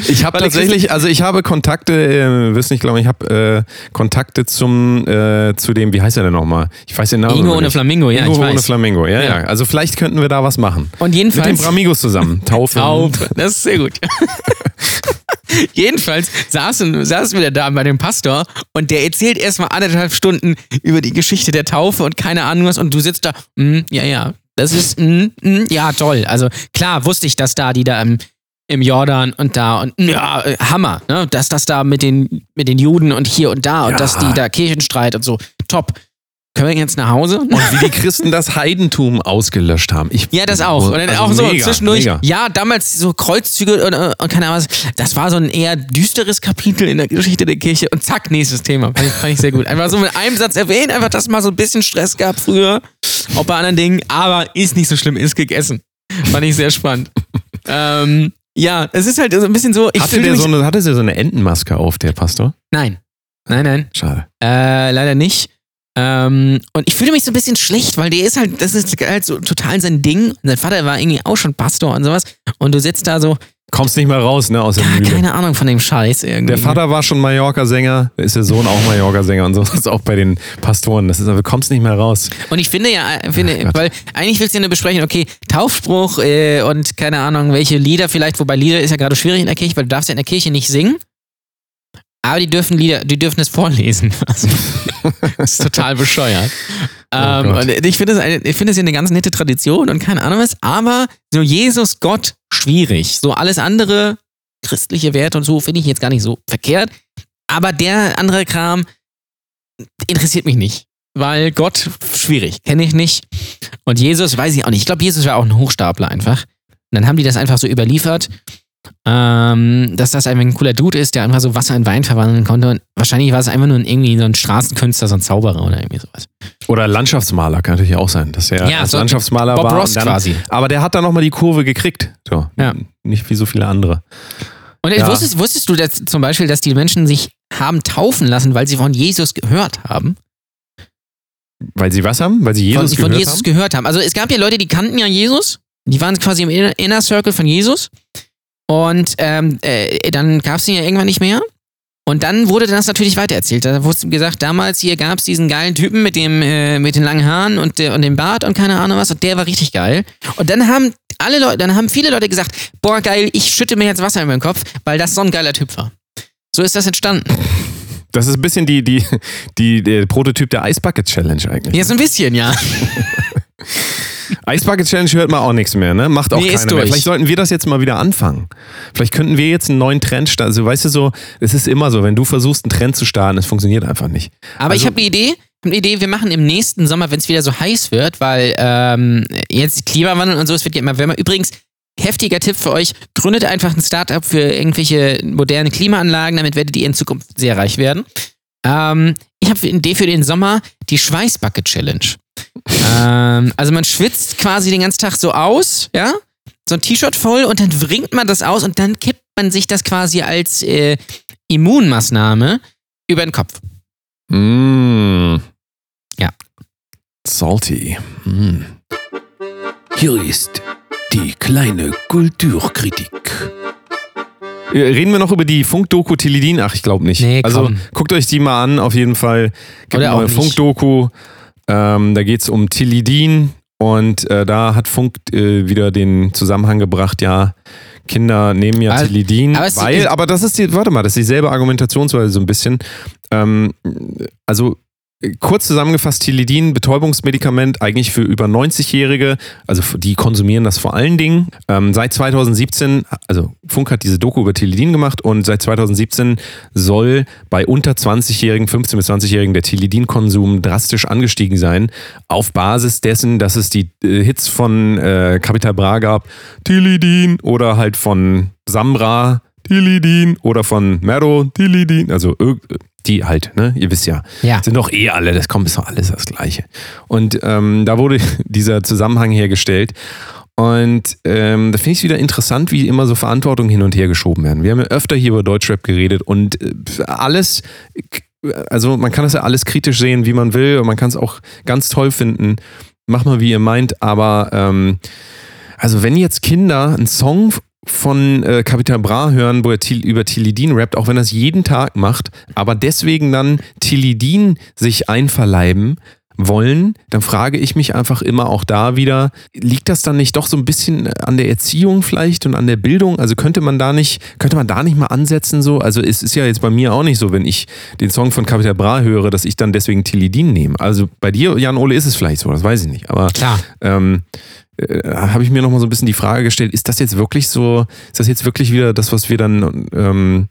S4: Ich habe tatsächlich, also ich habe Kontakte, äh, wissen nicht, glaube ich, ich habe äh, Kontakte zum, äh, zu dem, wie heißt er denn nochmal? Ich weiß den Namen
S5: Ingo ohne. Flamingo, ja,
S4: Ingo
S5: ich
S4: ohne
S5: weiß.
S4: Flamingo, ja, ja,
S5: Ja.
S4: Also vielleicht könnten wir da was machen.
S5: Und
S4: Mit den
S5: jedenfalls.
S4: Bramigos zusammen. Taufen.
S5: Taub, das ist sehr gut. Jedenfalls saßen, saßen wir da bei dem Pastor und der erzählt erstmal anderthalb Stunden über die Geschichte der Taufe und keine Ahnung was und du sitzt da, mm, ja, ja, das ist, mm, mm, ja, toll. Also klar wusste ich, dass da die da im, im Jordan und da und ja, äh, Hammer, ne? dass das da mit den, mit den Juden und hier und da und
S4: Ja.
S5: dass die da Kirchenstreit und so, top. können wir jetzt nach Hause?
S4: Und wie die Christen das Heidentum ausgelöscht haben. Ich,
S5: Ja, das auch. Und dann
S4: Also
S5: auch so
S4: mega,
S5: zwischendurch,
S4: Mega.
S5: ja, damals so Kreuzzüge und, und keine Ahnung was. Das war so ein eher düsteres Kapitel in der Geschichte der Kirche und zack, nächstes Thema. Fand ich, fand ich sehr gut. Einfach so mit einem Satz erwähnen, einfach, dass es mal so ein bisschen Stress gab früher, auch bei anderen Dingen, aber ist nicht so schlimm, ist gegessen. Fand ich sehr spannend. ähm, ja, es ist halt so ein bisschen so, ich
S4: Hatte der so eine, hatte der so eine Entenmaske auf, der Pastor?
S5: Nein, nein, nein.
S4: Schade.
S5: Äh, leider nicht. Ähm, und ich fühle mich so ein bisschen schlecht, weil der ist halt, das ist halt so total sein Ding. Sein Vater war irgendwie auch schon Pastor und sowas. Und du sitzt da so,
S4: Kommst nicht mehr raus, ne, aus der
S5: ja,
S4: Mühle.
S5: keine Ahnung von dem Scheiß irgendwie.
S4: Der Vater war schon Mallorca-Sänger, ist der Sohn auch Mallorca-Sänger und so ist es auch bei den Pastoren. Das ist, du kommst nicht mehr raus.
S5: Und ich finde ja, äh, finde,
S4: Ach
S5: weil eigentlich willst du ja nur besprechen, okay, Taufspruch äh, und keine Ahnung, welche Lieder vielleicht, wobei Lieder ist ja gerade schwierig in der Kirche, weil du darfst ja in der Kirche nicht singen. Aber die dürfen Lieder, die dürfen es vorlesen. Also, das ist total bescheuert. ähm,
S4: Oh Gott.
S5: und ich finde es ja eine ganz nette Tradition und keine Ahnung was, aber so Jesus, Gott, schwierig. So alles andere, christliche Werte und so, finde ich jetzt gar nicht so verkehrt. Aber der andere Kram interessiert mich nicht. Weil Gott, schwierig, kenne ich nicht. Und Jesus, weiß ich auch nicht. Ich glaube, Jesus war auch ein Hochstapler einfach. Und dann haben die das einfach so überliefert, ähm, dass das einfach ein cooler Dude ist, der einfach so Wasser in Wein verwandeln konnte. Und wahrscheinlich war es einfach nur ein, irgendwie so ein Straßenkünstler, so ein Zauberer oder irgendwie sowas.
S4: Oder Landschaftsmaler kann natürlich auch sein, dass er
S5: Ja,
S4: als
S5: so
S4: Landschaftsmaler
S5: Bob
S4: war.
S5: Ross
S4: dann,
S5: quasi.
S4: Aber der hat dann nochmal die Kurve gekriegt. So.
S5: Ja.
S4: Nicht wie so viele andere.
S5: Und
S4: Ja.
S5: wusstest, wusstest du dass, zum Beispiel, dass die Menschen sich haben taufen lassen, weil sie von Jesus gehört haben?
S4: Weil sie was haben? Weil sie Jesus
S5: von, von
S4: gehört
S5: Jesus
S4: haben?
S5: gehört haben. Also es gab ja Leute, die kannten ja Jesus. Die waren quasi im Inner Circle von Jesus. Und ähm, äh, dann gab es ihn ja irgendwann nicht mehr. Und dann wurde das natürlich weitererzählt. Da wurde gesagt, damals hier gab es diesen geilen Typen mit dem äh, mit den langen Haaren und, und dem Bart und keine Ahnung was. Und der war richtig geil. Und dann haben alle Leute, dann haben viele Leute gesagt, boah geil, ich schütte mir jetzt Wasser in meinen Kopf, weil das so ein geiler Typ war. So ist das entstanden.
S4: Das ist ein bisschen die, die, die, der Prototyp der Ice Bucket Challenge eigentlich.
S5: Ja, so ein bisschen, ja.
S4: Ice Bucket Challenge hört man auch nichts mehr, ne? Macht auch
S5: Nee,
S4: keiner mehr. Vielleicht sollten wir das jetzt mal wieder anfangen. Vielleicht könnten wir jetzt einen neuen Trend starten. Also weißt du so, es ist immer so, wenn du versuchst, einen Trend zu starten, es funktioniert einfach nicht.
S5: Aber ich
S4: Also-
S5: habe eine Idee. Ich eine Idee, wir machen im nächsten Sommer, wenn es wieder so heiß wird, weil ähm, jetzt Klimawandel und so, es wird ja immer wärmer. Übrigens, heftiger Tipp für euch, gründet einfach ein Startup für irgendwelche moderne Klimaanlagen, damit werdet ihr in Zukunft sehr reich werden. Ähm, ich habe eine Idee für den Sommer, die Schweißbucket Challenge. ähm, also man schwitzt quasi den ganzen Tag so aus, ja, so ein T-Shirt voll und dann bringt man das aus und dann kippt man sich das quasi als äh, Immunmaßnahme über den Kopf.
S4: Mmh.
S5: Ja.
S4: Salty. Mm.
S1: Hier ist die kleine Kulturkritik.
S4: Äh, Reden wir noch über die Funkdoku Tilidin? Ach, ich glaube nicht.
S5: Nee,
S4: also guckt euch die mal an, auf jeden Fall. Gibt
S5: Oder
S4: eine
S5: auch
S4: neue. Funkdoku. Ähm, da geht es um Tilidin und äh, da hat Funk äh, wieder den Zusammenhang gebracht, ja, Kinder nehmen ja
S5: Also-
S4: Tilidin,
S5: aber
S4: weil, aber das ist die, warte mal, das ist dieselbe Argumentationsweise so ein bisschen. Ähm, also kurz zusammengefasst, Tilidin, Betäubungsmedikament, eigentlich für über 90-Jährige, also die konsumieren das vor allen Dingen. Ähm, seit 2017, also Funk hat diese Doku über Tilidin gemacht und seit 2017 soll bei unter 20-Jährigen, 15- bis 20-Jährigen der Tilidin-Konsum drastisch angestiegen sein, auf Basis dessen, dass es die äh, Hits von äh, Capital Bra gab, Tilidin oder halt von Samra, Tilidin oder von Mero, Tilidin, also die halt, ne? Ihr wisst ja.
S5: Ja.
S4: Sind doch eh alle, das kommt ist doch alles das Gleiche. Und ähm, da wurde dieser Zusammenhang hergestellt. Und ähm, da finde ich es wieder interessant, wie immer so Verantwortung hin und her geschoben werden. Wir haben ja öfter hier über Deutschrap geredet und äh, alles, also man kann das ja alles kritisch sehen, wie man will, und man kann es auch ganz toll finden. Mach mal, wie ihr meint, aber ähm, also wenn jetzt Kinder einen Song von äh, Capital Bra hören, wo er über Tilidin rappt, auch wenn er es jeden Tag macht, aber deswegen dann Tilidin sich einverleiben wollen, dann frage ich mich einfach immer auch da wieder, liegt das dann nicht doch so ein bisschen an der Erziehung vielleicht und an der Bildung? Also könnte man da nicht, könnte man da nicht mal ansetzen so? Also es ist ja jetzt bei mir auch nicht so, wenn ich den Song von Capital Bra höre, dass ich dann deswegen Tilidin nehme. Also bei dir, Jan Ole, ist es vielleicht so, das weiß ich nicht. Aber
S5: Klar.
S4: ähm, äh, habe ich mir nochmal so ein bisschen die Frage gestellt, ist das jetzt wirklich so, ist das jetzt wirklich wieder das, was wir dann ähm,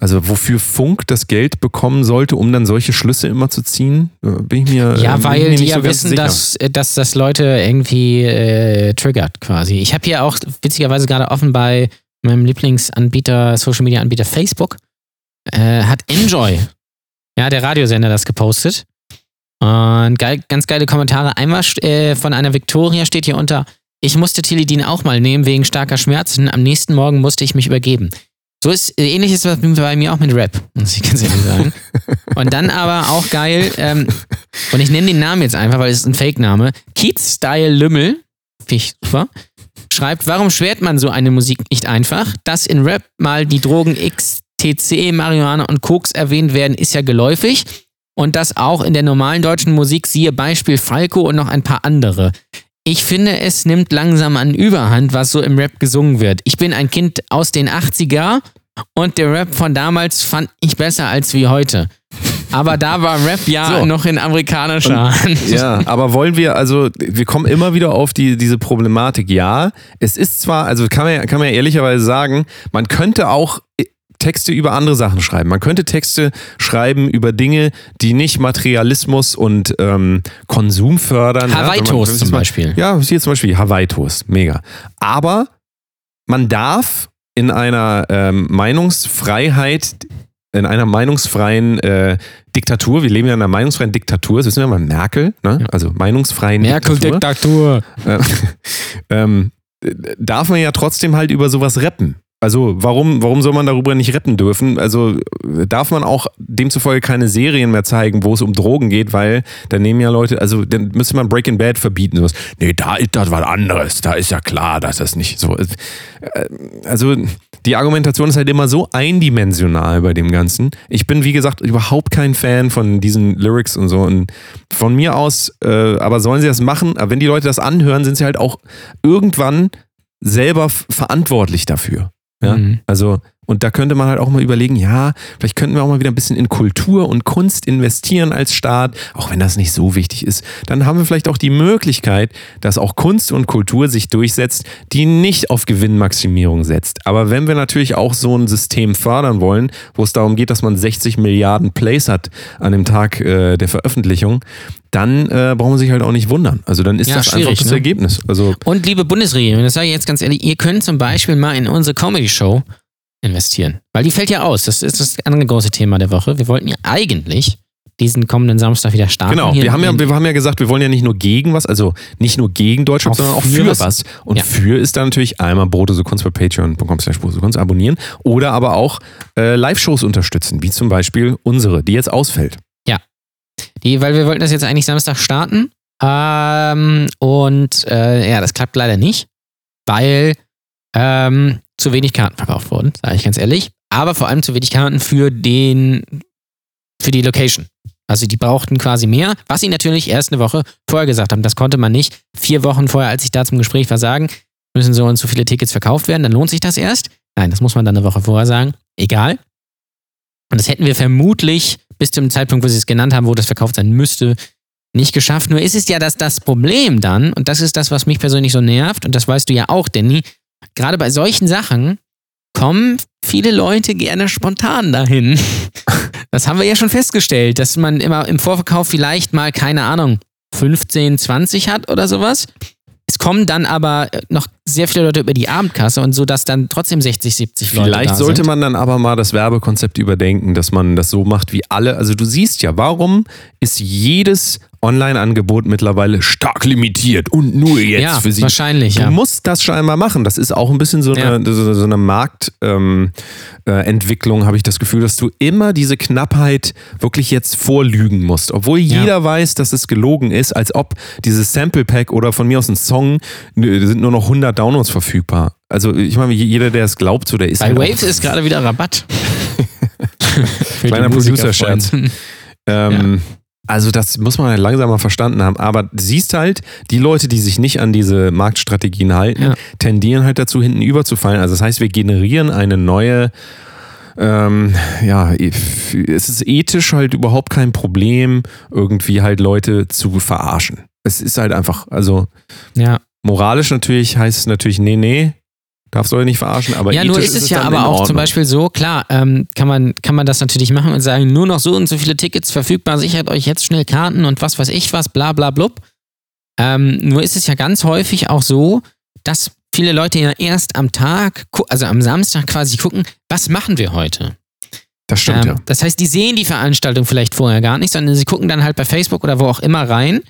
S4: Also wofür Funk das Geld bekommen sollte, um dann solche Schlüsse immer zu ziehen, äh, bin ich mir
S5: Ja,
S4: äh, ich
S5: weil
S4: mir
S5: die ja
S4: so
S5: wissen, dass, äh, dass das Leute irgendwie äh, triggert quasi. Ich habe hier auch witzigerweise gerade offen bei meinem Lieblingsanbieter, Social Media Anbieter Facebook, äh, hat Enjoy, ja, der Radiosender, das gepostet. Und geil, ganz geile Kommentare. Einmal äh, von einer Victoria steht hier unter, ich musste Tilidin auch mal nehmen wegen starker Schmerzen. Am nächsten Morgen musste ich mich übergeben. So ist ähnlich ist es bei mir auch mit Rap, muss ich ganz ehrlich sagen. Und dann aber auch geil, ähm, und ich nenne den Namen jetzt einfach, weil es ist ein Fake-Name. Keats Style Lümmel, finde ich super, schreibt, warum schwert man so eine Musik nicht einfach? Dass in Rap mal die Drogen XTC, Marihuana und Koks erwähnt werden, ist ja geläufig. Und das auch in der normalen deutschen Musik, siehe Beispiel Falco und noch ein paar andere. Ich finde, es nimmt langsam an Überhand, was so im Rap gesungen wird. Ich bin ein Kind aus den 80er und der Rap von damals fand ich besser als wie heute. Aber da war Rap ja
S4: So.
S5: noch in amerikanischer Hand.
S4: Ja, aber wollen wir, also wir kommen immer wieder auf die, diese Problematik. Ja, es ist zwar, also kann man, ja- kann man ja ehrlicherweise sagen, man könnte auch Texte über andere Sachen schreiben. Man könnte Texte schreiben über Dinge, die nicht Materialismus und ähm, Konsum fördern.
S5: Hawaii
S4: ja,
S5: Toast
S4: wenn man-
S5: zum Beispiel.
S4: Ja, hier zum Beispiel Hawaii Toast, mega. Aber man darf in einer ähm, Meinungsfreiheit, in einer meinungsfreien äh, Diktatur, wir leben ja in einer meinungsfreien Diktatur, das wissen wir mal, Merkel, ne? also meinungsfreien Diktatur,
S5: Merkel-Diktatur.
S4: äh, ähm, äh, darf man ja trotzdem halt über sowas rappen. Also warum, warum soll man darüber nicht rappen dürfen? Also darf man auch demzufolge keine Serien mehr zeigen, wo es um Drogen geht, weil dann nehmen ja Leute, also dann müsste man Breaking Bad verbieten. Sowas. Nee, da ist das was anderes. Da ist ja klar, dass das nicht so ist. Äh, Also die Argumentation ist halt immer so eindimensional bei dem Ganzen. Ich bin, wie gesagt, überhaupt kein Fan von diesen Lyrics und so. Und von mir aus, äh, aber sollen sie das machen? Aber wenn die Leute das anhören, sind sie halt auch irgendwann selber verantwortlich dafür. Ja?
S5: Mhm.
S4: Also, und da könnte man halt auch mal überlegen, ja, vielleicht könnten wir auch mal wieder ein bisschen in Kultur und Kunst investieren als Staat, auch wenn das nicht so wichtig ist. Dann haben wir vielleicht auch die Möglichkeit, dass auch Kunst und Kultur sich durchsetzt, die nicht auf Gewinnmaximierung setzt. Aber wenn wir natürlich auch so ein System fördern wollen, wo es darum geht, dass man 60 Milliarden Plays hat an dem Tag äh, der Veröffentlichung, dann äh, brauchen wir sich halt auch nicht wundern. Also dann ist
S5: Ja,
S4: das einfach das
S5: ne?
S4: Ergebnis. Also
S5: Und liebe Bundesregierung, das sage ich jetzt ganz ehrlich, ihr könnt zum Beispiel mal in unsere Comedy-Show investieren. Weil die fällt ja aus. Das ist das andere große Thema der Woche. Wir wollten ja eigentlich diesen kommenden Samstag wieder starten.
S4: Genau, wir haben, ja, wir haben ja gesagt, wir wollen ja nicht nur gegen was, also nicht nur gegen Deutschland,
S5: Auch
S4: sondern auch
S5: für
S4: für
S5: was.
S4: Und
S5: Ja.
S4: für ist dann natürlich einmal Brotose Kunst bei patreon.com slash Kunst abonnieren oder aber auch äh, Live-Shows unterstützen, wie zum Beispiel unsere, die jetzt ausfällt.
S5: Die, weil wir wollten das jetzt eigentlich Samstag starten. Ähm, und äh, ja, das klappt leider nicht, weil ähm, zu wenig Karten verkauft wurden, sage ich ganz ehrlich. Aber vor allem zu wenig Karten für den, für die Location. Also die brauchten quasi mehr, was sie natürlich erst eine Woche vorher gesagt haben. Das konnte man nicht vier Wochen vorher, als ich da zum Gespräch war, sagen, müssen so und so viele Tickets verkauft werden, dann lohnt sich das erst. Nein, das muss man dann eine Woche vorher sagen. Egal. Und das hätten wir vermutlich bis zum Zeitpunkt, wo sie es genannt haben, wo das verkauft sein müsste, nicht geschafft. Nur ist es ja das, das Problem dann, und das ist das, was mich persönlich so nervt, und das weißt du ja auch, Danny, gerade bei solchen Sachen kommen viele Leute gerne spontan dahin. Das haben wir ja schon festgestellt, dass man immer im Vorverkauf vielleicht mal, keine Ahnung, 15, 20 hat oder sowas. Es kommen dann aber noch sehr viele Leute über die Abendkasse und so, dass dann trotzdem 60, 70 Leute
S4: Vielleicht sollte
S5: sind.
S4: man dann aber mal das Werbekonzept überdenken, dass man das so macht wie alle. Also du siehst ja, warum ist jedes Online-Angebot mittlerweile stark limitiert und nur jetzt
S5: ja,
S4: für sie.
S5: wahrscheinlich,
S4: Du
S5: ja.
S4: musst das scheinbar machen. Das ist auch ein bisschen so eine, so, so eine Marktentwicklung, äh, Entwicklung, habe ich das Gefühl, dass du immer diese Knappheit wirklich jetzt vorlügen musst. Obwohl
S5: Ja.
S4: jeder weiß, dass es gelogen ist, als ob dieses Sample Pack oder von mir aus ein Song sind nur noch 100 Downloads verfügbar. Also ich meine, jeder, der es glaubt, so der ist
S5: Bei
S4: halt
S5: Waves ist gerade wieder Rabatt.
S4: Kleiner. Producer-Scherz. Ähm, Also das muss man halt langsam mal verstanden haben. Aber siehst halt, die Leute, die sich nicht an diese Marktstrategien halten,
S5: Ja.
S4: tendieren halt dazu, hinten überzufallen. Also das heißt, wir generieren eine neue, ähm, ja, es ist ethisch halt überhaupt kein Problem, irgendwie halt Leute zu verarschen. Es ist halt einfach, also
S5: Ja,
S4: moralisch natürlich heißt es natürlich, nee, nee, Darfst du euch nicht verarschen, aber
S5: Ja, nur
S4: ethisch
S5: ist es ja aber auch zum. Beispiel so, klar, ähm, kann, man, kann man das natürlich machen und sagen, nur noch so und so viele Tickets verfügbar, sichert euch jetzt schnell Karten und was weiß ich was, bla bla blub. Ähm, nur ist es ja ganz häufig auch so, dass viele Leute ja erst am Tag, also am Samstag quasi gucken, was machen wir heute?
S4: Das stimmt,
S5: Ähm,
S4: ja.
S5: Das heißt, die sehen die Veranstaltung vielleicht vorher gar nicht, sondern sie gucken dann halt bei Facebook oder wo auch immer rein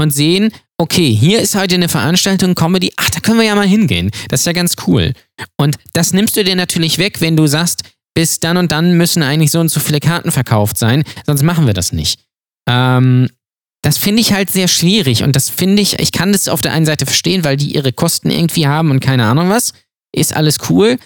S5: und sehen, okay, hier ist heute eine Veranstaltung Comedy, ach, da können wir ja mal hingehen. Das ist ja ganz cool. Und das nimmst du dir natürlich weg, wenn du sagst, bis dann und dann müssen eigentlich so und so viele Karten verkauft sein, sonst machen wir das nicht. Ähm, das finde ich halt sehr schwierig und das finde ich, ich kann das auf der einen Seite verstehen, weil die ihre Kosten irgendwie haben und keine Ahnung was, ist alles cool.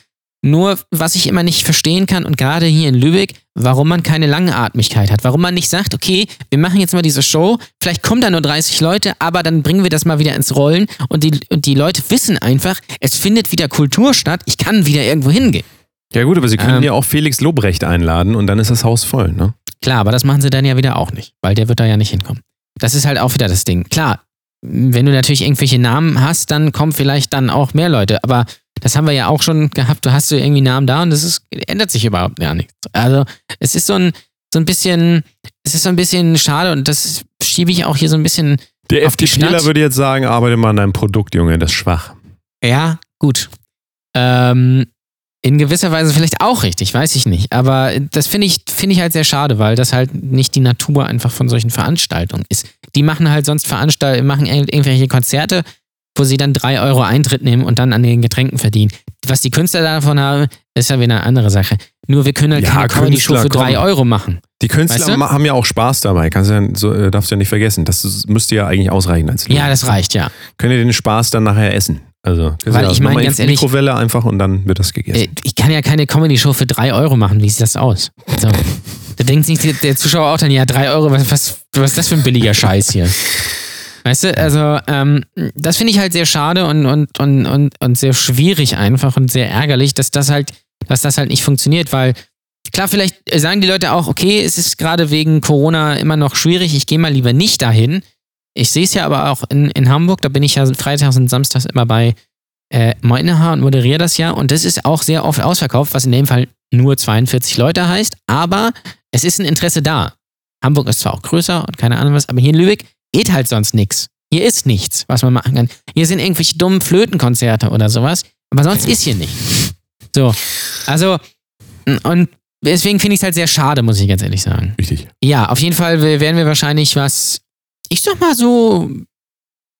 S5: Nur, was ich immer nicht verstehen kann, und gerade hier in Lübeck, warum man keine Langatmigkeit hat. Warum man nicht sagt, okay, wir machen jetzt mal diese Show, vielleicht kommen da nur 30 Leute, aber dann bringen wir das mal wieder ins Rollen und die, und die Leute wissen einfach, es findet wieder Kultur statt, ich kann wieder irgendwo hingehen.
S4: Ja gut, aber sie können
S5: Ähm,
S4: ja auch Felix Lobrecht einladen und dann ist das Haus voll, ne?
S5: Klar, aber das machen sie dann ja wieder auch nicht, weil der wird da ja nicht hinkommen. Das ist halt auch wieder das Ding. Klar, wenn du natürlich irgendwelche Namen hast, dann kommen vielleicht dann auch mehr Leute, aber das haben wir ja auch schon gehabt. Du hast so irgendwie Namen da und das ist, ändert sich überhaupt gar nichts. Also, es ist so ein, so ein bisschen, es ist so ein bisschen schade und das schiebe ich auch hier so ein bisschen,
S4: Der FDPler würde jetzt sagen, arbeite mal an deinem Produkt, Junge, das ist schwach.
S5: ja, gut. Ähm, in gewisser Weise vielleicht auch richtig, weiß ich nicht. Aber das finde ich, finde ich halt sehr schade, weil das halt nicht die Natur einfach von solchen Veranstaltungen ist. Die machen halt sonst Veranstaltungen, machen ir- irgendwelche Konzerte, wo sie dann drei Euro Eintritt nehmen und dann an den Getränken verdienen. Was die Künstler davon haben, ist ja wieder eine andere Sache. Nur wir können halt
S4: Ja,
S5: keine Comedy-Show für drei. Euro machen.
S4: Die Künstler
S5: Weißt du?
S4: haben ja auch Spaß dabei, kannst du ja, so, äh, darfst du ja nicht vergessen. Das müsste ja eigentlich ausreichen als Lohn.
S5: Ja, das reicht, ja.
S4: Könnt ihr den Spaß dann nachher essen? Also,
S5: Weil ich meine, ganz ehrlich-
S4: Mikrowelle einfach und dann wird das gegessen.
S5: Äh, Ich kann ja keine Comedy-Show für drei Euro machen. Wie sieht das aus? So. Da denkt sich der- der Zuschauer auch dann, ja, drei Euro, was, was, was ist das für ein billiger Scheiß hier? Weißt du, also ähm, das finde ich halt sehr schade und, und, und, und, und sehr schwierig einfach und sehr ärgerlich, dass das halt, dass das halt nicht funktioniert, weil klar, vielleicht sagen die Leute auch, okay, es ist gerade wegen Corona immer noch schwierig, ich gehe mal lieber nicht dahin. Ich sehe es ja aber auch in, in Hamburg, da bin ich ja freitags und samstags immer bei äh, Meunehaar und moderiere das ja und das ist auch sehr oft ausverkauft, was in dem Fall nur 42 Leute heißt, aber es ist ein Interesse da. Hamburg ist zwar auch größer und keine Ahnung was, aber hier in Lübeck geht halt sonst nichts. Hier ist nichts, was man machen kann. Hier sind irgendwelche dummen Flötenkonzerte oder sowas, aber sonst ist hier nichts. So, also, und deswegen finde ich es halt sehr schade, muss ich ganz ehrlich sagen.
S4: Richtig.
S5: Ja, auf jeden Fall werden wir wahrscheinlich was, ich sag mal so,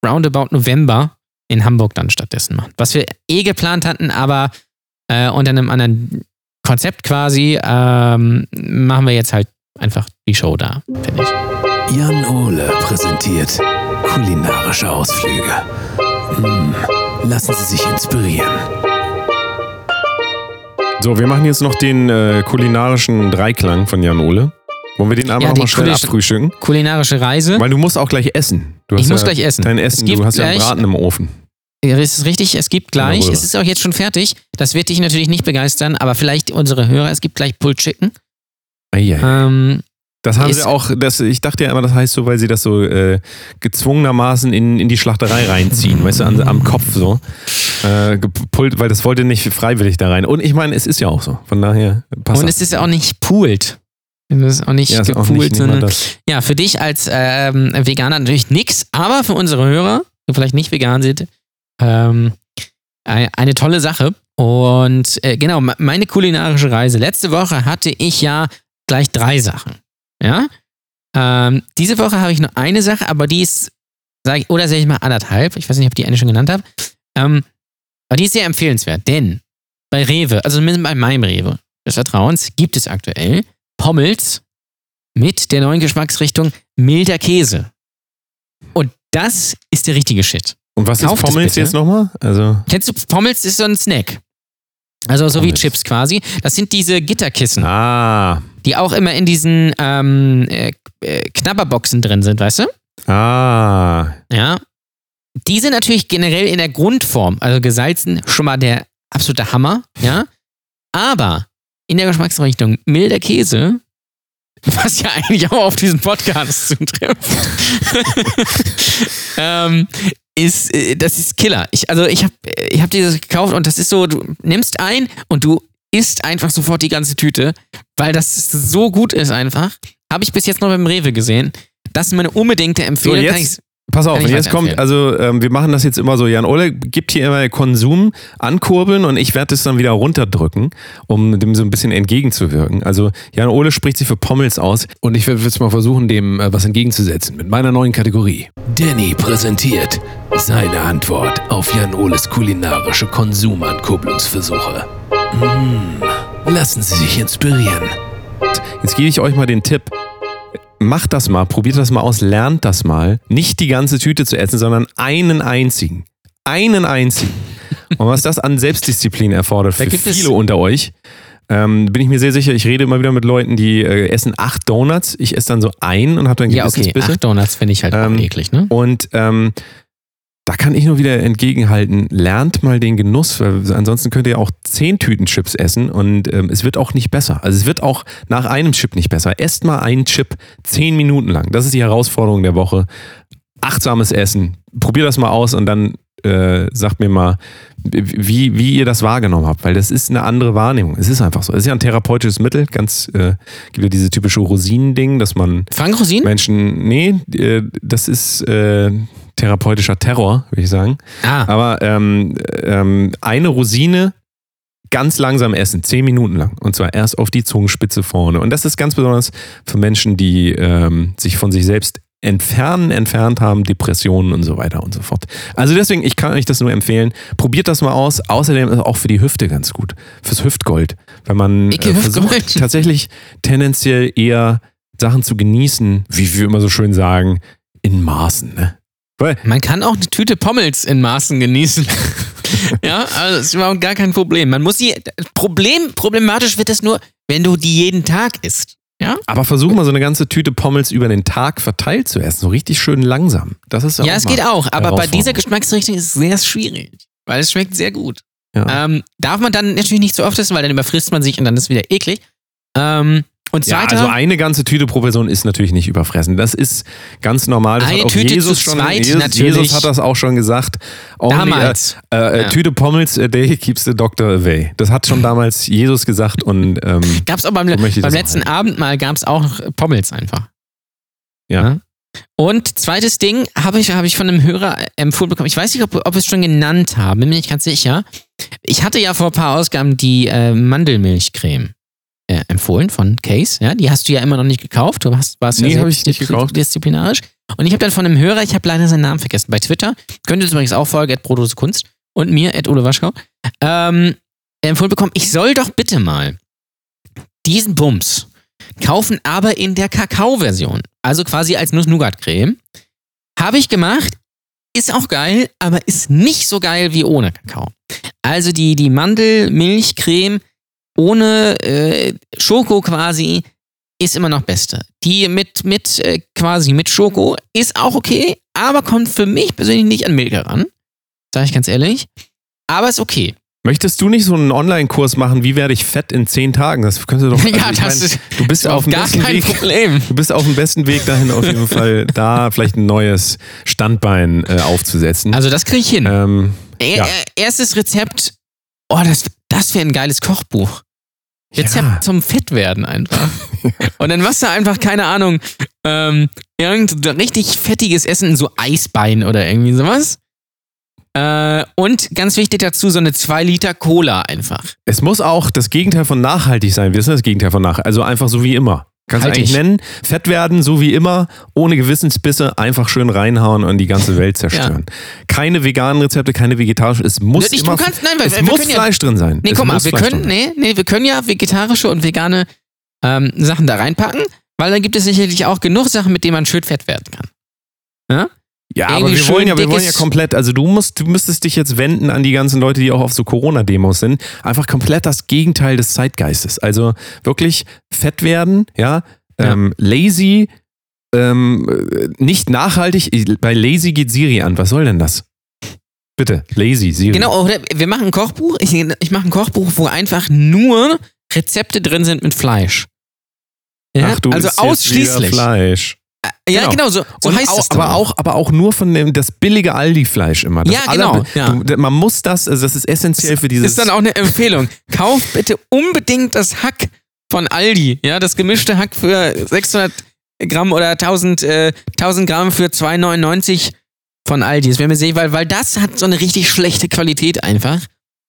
S5: roundabout November in Hamburg dann stattdessen machen. Was wir eh geplant hatten, aber äh, unter einem anderen Konzept quasi, ähm, machen wir jetzt halt einfach die Show da, finde ich.
S6: Jan Ole präsentiert kulinarische Ausflüge. Hm, lassen Sie sich inspirieren.
S4: So, wir machen jetzt noch den äh, kulinarischen Dreiklang von Jan Ole. Wollen wir den einmal
S5: Ja, den
S4: mal schnell abfrühstücken?
S5: Kulinarische Reise.
S4: Weil du musst auch gleich essen. Du
S5: Ich
S4: hast
S5: muss
S4: ja
S5: gleich essen.
S4: Dein
S5: Es
S4: Essen, du hast ja einen
S5: gleich-
S4: Braten im Ofen.
S5: Ja, das ist richtig, es gibt gleich,
S4: Jawohl.
S5: es ist auch jetzt schon fertig, das wird dich natürlich nicht begeistern, aber vielleicht unsere Hörer, es gibt gleich Pulled Chicken.
S4: Eieiei.
S5: Ähm,
S4: Das haben sie auch, das, ich dachte ja immer, das heißt so, weil sie das so äh, gezwungenermaßen in, in die Schlachterei reinziehen, weißt du, an, am Kopf so. Äh, gepult, weil das wollte nicht freiwillig da rein. Und ich meine, es ist ja auch so. Von daher passt
S5: und
S4: das.
S5: es ist auch nicht poolt. Es ist auch nicht
S4: ja, ist auch
S5: gepoolt,
S4: nicht, nicht
S5: sondern
S4: das.
S5: Ja, für dich als ähm, Veganer natürlich nix, aber für unsere Hörer, die vielleicht nicht vegan sind, ähm, ein- eine tolle Sache. Und äh, genau, me- meine kulinarische Reise. Letzte Woche hatte ich ja gleich drei Sachen. Ja? Ähm, diese Woche habe ich nur eine Sache, aber die ist, sag ich, oder sage ich mal anderthalb. Ich weiß nicht, ob ich die eine schon genannt habe. Ähm, aber die ist sehr empfehlenswert, denn bei Rewe, also zumindest bei meinem Rewe des Vertrauens, gibt es aktuell Pommels mit der neuen Geschmacksrichtung milder Käse. Und das ist der richtige Shit.
S4: Und was
S5: kauft
S4: ist
S5: bitte.
S4: jetzt nochmal? Also,
S5: Kennst du, Pommels ist so ein Snack. Also so wie
S4: Pommels.
S5: Chips quasi. Das sind diese Gitterkissen,
S4: ah,
S5: die auch immer in diesen ähm, äh, äh, Knabberboxen drin sind, weißt du?
S4: ah.
S5: Ja. Die sind natürlich generell in der Grundform, also gesalzen, schon mal der absolute Hammer, ja. Aber in der Geschmacksrichtung milder Käse, was ja eigentlich auch auf diesen Podcast zutrifft, ähm, ist, äh, das ist Killer. Ich, also ich habe ich hab dieses gekauft und das ist so, du nimmst ein und du isst einfach sofort die ganze Tüte, weil das so gut ist einfach. Habe ich bis jetzt noch beim Rewe gesehen. Das ist meine unbedingte Empfehlung.
S4: So, jetzt- Pass auf, jetzt kommt, also ähm, wir machen das jetzt immer so. Jan Ole gibt hier immer Konsum ankurbeln und ich werde es dann wieder runterdrücken, um dem so ein bisschen entgegenzuwirken. Also Jan Ole spricht sich für Pommels aus.
S6: Und ich werde jetzt mal versuchen, dem äh, was entgegenzusetzen mit meiner neuen Kategorie. Danny präsentiert seine Antwort auf Jan Oles kulinarische Konsumankurbelungsversuche. Mmh, lassen Sie sich inspirieren.
S4: Jetzt gebe ich euch mal den Tipp. Macht das mal, probiert das mal aus, lernt das mal. Nicht die ganze Tüte zu essen, sondern einen einzigen. Einen einzigen. Und was das an Selbstdisziplin erfordert
S5: Da
S4: für
S5: gibt es-
S4: viele unter euch, ähm, bin ich mir sehr sicher. Ich rede immer wieder mit Leuten, die äh, essen acht Donuts. Ich esse dann so einen und habe dann
S5: Ja, okay.
S4: Gewissensbisse.
S5: Acht Donuts finde ich halt
S4: Ähm,
S5: eklig, ne?
S4: Und ähm, da kann ich nur wieder entgegenhalten, lernt mal den Genuss, weil ansonsten könnt ihr auch zehn Tüten Chips essen und ähm, es wird auch nicht besser. Also es wird auch nach einem Chip nicht besser. Esst mal einen Chip zehn Minuten lang. Das ist die Herausforderung der Woche. Achtsames Essen. Probiert das mal aus und dann äh, sagt mir mal, wie, wie ihr das wahrgenommen habt, weil das ist eine andere Wahrnehmung. Es ist einfach so. Es ist ja ein therapeutisches Mittel, ganz, äh, gibt ja diese typische Rosinen-Ding, dass man
S5: Frank Rosin?
S4: Menschen, nee, äh, das ist äh, therapeutischer Terror, würde ich sagen.
S5: Ah,
S4: Aber ähm, ähm, eine Rosine ganz langsam essen, zehn Minuten lang. Und zwar erst auf die Zungenspitze vorne. Und das ist ganz besonders für Menschen, die ähm, sich von sich selbst entfernen, entfernt haben, Depressionen und so weiter und so fort. Also deswegen, ich kann euch das nur empfehlen. Probiert das mal aus. Außerdem ist es auch für die Hüfte ganz gut. Fürs Hüftgold. Wenn man äh, versucht, tatsächlich tendenziell eher Sachen zu genießen, wie wir immer so schön sagen, in Maßen. Ne? Weil
S5: man kann auch eine Tüte Pommels in Maßen genießen. ja, also das ist überhaupt gar kein Problem. Man muss sie. Problem, problematisch wird es nur, wenn du die jeden Tag isst. Ja?
S4: Aber versuch mal so eine ganze Tüte Pommels über den Tag verteilt zu essen, so richtig schön langsam. Das ist
S5: Ja, es geht auch, aber bei dieser. Geschmacksrichtung ist es sehr schwierig, weil es schmeckt sehr gut.
S4: Ja.
S5: Ähm, darf man dann natürlich nicht so oft essen, weil dann überfrisst man sich und dann ist es wieder eklig. Ähm, und
S4: Ja,
S5: zweiter,
S4: also eine ganze Tüte pro Person ist natürlich nicht überfressen. Das ist ganz normal. Das
S5: Eine Tüte
S4: Jesus
S5: zu
S4: schon,
S5: zweit
S4: Jesus,
S5: natürlich.
S4: Jesus hat das auch schon gesagt. Only,
S5: damals.
S4: Äh, äh,
S5: Ja.
S4: Tüte Pommels a day keeps the doctor away. Das hat schon damals Jesus gesagt und ähm,
S5: Gab es auch beim,
S4: so
S5: beim
S4: auch
S5: letzten
S4: halten.
S5: Abendmahl gab es auch Pommels einfach.
S4: Ja.
S5: Und zweites Ding habe ich, hab ich von einem Hörer empfohlen bekommen. Ich weiß nicht, ob, ob wir es schon genannt haben, bin mir nicht ganz sicher. Ich hatte ja vor ein paar Ausgaben die äh, Mandelmilchcreme äh, empfohlen von Case. Ja, die hast du ja immer noch nicht gekauft. Du hast, warst ja
S4: Nee, hab ich nicht gekauft.
S5: disziplinarisch. Und ich habe dann von einem Hörer, ich habe leider seinen Namen vergessen, bei Twitter, könnt ihr übrigens auch folgen, at Kunst und mir, at Ole Waschkau, ähm, empfohlen bekommen, ich soll doch bitte mal diesen Bums kaufen, aber in der Kakao-Version. Also quasi als Nuss-Nougat-Creme. Habe ich gemacht. Ist auch geil, aber ist nicht so geil wie ohne Kakao. Also die, die Mandelmilchcreme ohne äh, Schoko quasi ist immer noch beste. Die mit, mit äh, quasi mit Schoko ist auch okay, aber kommt für mich persönlich nicht an Milka ran. Sag ich ganz ehrlich. Aber ist okay.
S4: Möchtest du nicht so einen Online-Kurs machen, wie werde ich fett in zehn Tagen? Das könnte doch.
S5: ja,
S4: ich
S5: das
S4: mein,
S5: ist
S4: du bist auf dem
S5: gar
S4: besten
S5: kein
S4: Weg.
S5: Problem.
S4: Du bist auf dem besten Weg dahin, auf jeden Fall da vielleicht ein neues Standbein äh, aufzusetzen.
S5: Also das kriege ich hin.
S4: ähm, ja.
S5: er, erstes Rezept. Oh, das, das wäre ein geiles Kochbuch. Rezept
S4: Ja.
S5: zum Fettwerden einfach. Und dann machst du einfach, keine Ahnung, ähm, irgend richtig fettiges Essen, so Eisbein oder irgendwie sowas. Äh, und ganz wichtig dazu, so eine 2 Liter Cola einfach.
S4: Es muss auch das Gegenteil von nachhaltig sein. Wir wissen das Gegenteil von nachhaltig. Also einfach so wie immer. Kannst du
S5: Haltig.
S4: eigentlich nennen. Fett werden, so wie immer, ohne Gewissensbisse, einfach schön reinhauen und die ganze Welt zerstören. Keine veganen Rezepte, keine vegetarischen. Es muss
S5: Ich-
S4: immer,
S5: kannst- nein, weil
S4: es muss
S5: können ja-
S4: Fleisch drin sein.
S5: Nee,
S4: es
S5: guck mal, wir
S4: Fleisch
S5: können, nee, nee, wir können ja vegetarische und vegane ähm, Sachen da reinpacken, weil dann gibt es sicherlich auch genug Sachen, mit denen man schön fett werden kann. Ja?
S4: Ja, aber wir wollen ja, wir wollen ja komplett, also du musst, du müsstest dich jetzt wenden an die ganzen Leute, die auch auf so Corona-Demos sind. Einfach komplett das Gegenteil des Zeitgeistes. Also wirklich fett werden, ja,
S5: Ja.
S4: Ähm, lazy, ähm, äh, nicht nachhaltig. Bei lazy geht Siri an. Was soll denn das? Bitte, lazy, Siri.
S5: Genau, wir machen ein Kochbuch. Ich, ich mache ein Kochbuch, wo einfach nur Rezepte drin sind mit Fleisch. Ja?
S4: Ach, du
S5: also ausschließlich.
S4: Fleisch.
S5: Ja, genau, so, so
S4: Und
S5: heißt
S4: auch,
S5: es
S4: aber auch, aber auch nur von dem das billige Aldi-Fleisch immer. Das
S5: Ja, genau,
S4: aller-
S5: ja.
S4: Du, man muss das, also das ist essentiell für dieses.
S5: ist dann auch eine Empfehlung. Kauft bitte unbedingt das Hack von Aldi. Ja, das gemischte Hack für 600 Gramm oder 1000, äh, 1000 Gramm für 2,99 von Aldi. Das wäre mir sehr, weil, weil das hat so eine richtig schlechte Qualität einfach.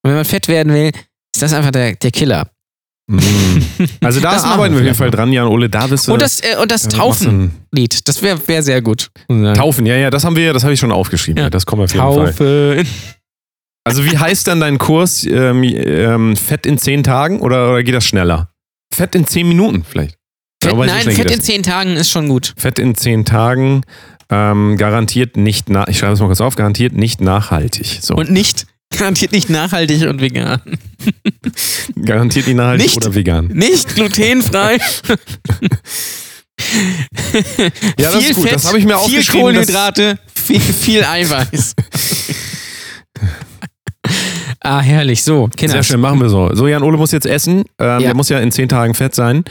S5: Und wenn man fett werden will, ist das einfach der, der Killer.
S4: Mm. Also da
S5: Das
S4: arbeiten wir auf jeden Fall dran, Jan Ole. Da bist du.
S5: Und das, äh, und das Taufen-Lied, das wäre wär sehr gut.
S4: Taufen, ja, ja, das haben wir, das habe ich schon aufgeschrieben.
S5: Ja.
S4: Ja. Das kommen wir auf jeden Fall.
S5: Taufen.
S4: Also wie heißt dann dein Kurs? Ähm, ähm, Fett in zehn Tagen oder, oder geht das schneller? Fett in zehn Minuten vielleicht.
S5: Fett,
S4: so
S5: nein, Fett in 10 Tagen ist schon gut.
S4: Fett in zehn Tagen ähm, garantiert nicht, ich schreibe es mal kurz auf, garantiert nicht nachhaltig. So.
S5: Und nicht, garantiert nicht nachhaltig und vegan.
S4: garantiert nicht nachhaltig
S5: Nicht.
S4: oder vegan.
S5: Nicht glutenfrei.
S4: Ja, das
S5: viel
S4: ist gut.
S5: Fett,
S4: Das habe ich mir
S5: viel Kohlenhydrate, viel, viel Eiweiß. ah, herrlich. So, Kinder.
S4: Sehr schön, machen wir so. So, Jan Ole muss jetzt essen. Ähm,
S5: Ja.
S4: Der muss ja in zehn Tagen fett sein.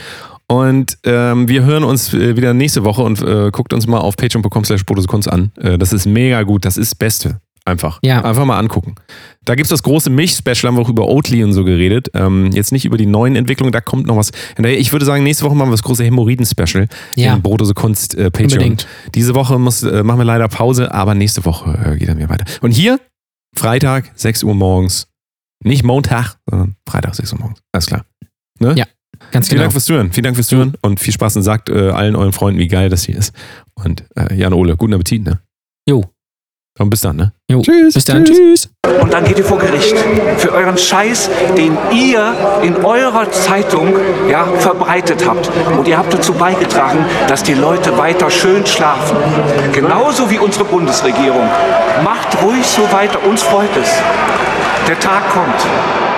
S4: Und ähm, wir hören uns äh, wieder nächste Woche und äh, guckt uns mal auf patreon.com slash an. Äh, das ist mega gut. Das ist das Beste. Einfach.
S5: Ja.
S4: Einfach mal angucken. Da gibt es das große Milch-Special, haben wir auch über Oatly und so geredet. Ähm, jetzt nicht über die neuen Entwicklungen, da kommt noch was. Ich würde sagen, nächste Woche machen wir das große Hämorrhoiden-Special
S5: Ja.
S4: in Brotose Kunst äh, Patreon.
S5: Unbedingt.
S4: Diese Woche muss, äh, machen wir leider Pause, aber nächste Woche äh, geht dann wieder weiter. Und hier, Freitag, 6 Uhr morgens. Nicht Montag, sondern Freitag, 6 Uhr morgens. Alles klar. Ne?
S5: Ja, Ganz
S4: Vielen
S5: genau.
S4: Dank fürs Zuhören. Vielen Dank fürs Zuhören und viel Spaß und sagt äh, allen euren Freunden, wie geil das hier ist. Und äh, Jan Ole, guten Appetit, ne?
S5: Jo.
S4: Und bis dann, ne?
S5: Jo.
S4: Tschüss.
S5: Bis dann.
S4: Tschüss.
S7: Und dann geht ihr vor Gericht für euren Scheiß, den ihr in eurer Zeitung ja, verbreitet habt. Und ihr habt dazu beigetragen, dass die Leute weiter schön schlafen. Genauso wie unsere Bundesregierung. Macht ruhig so weiter, uns freut es. Der Tag kommt.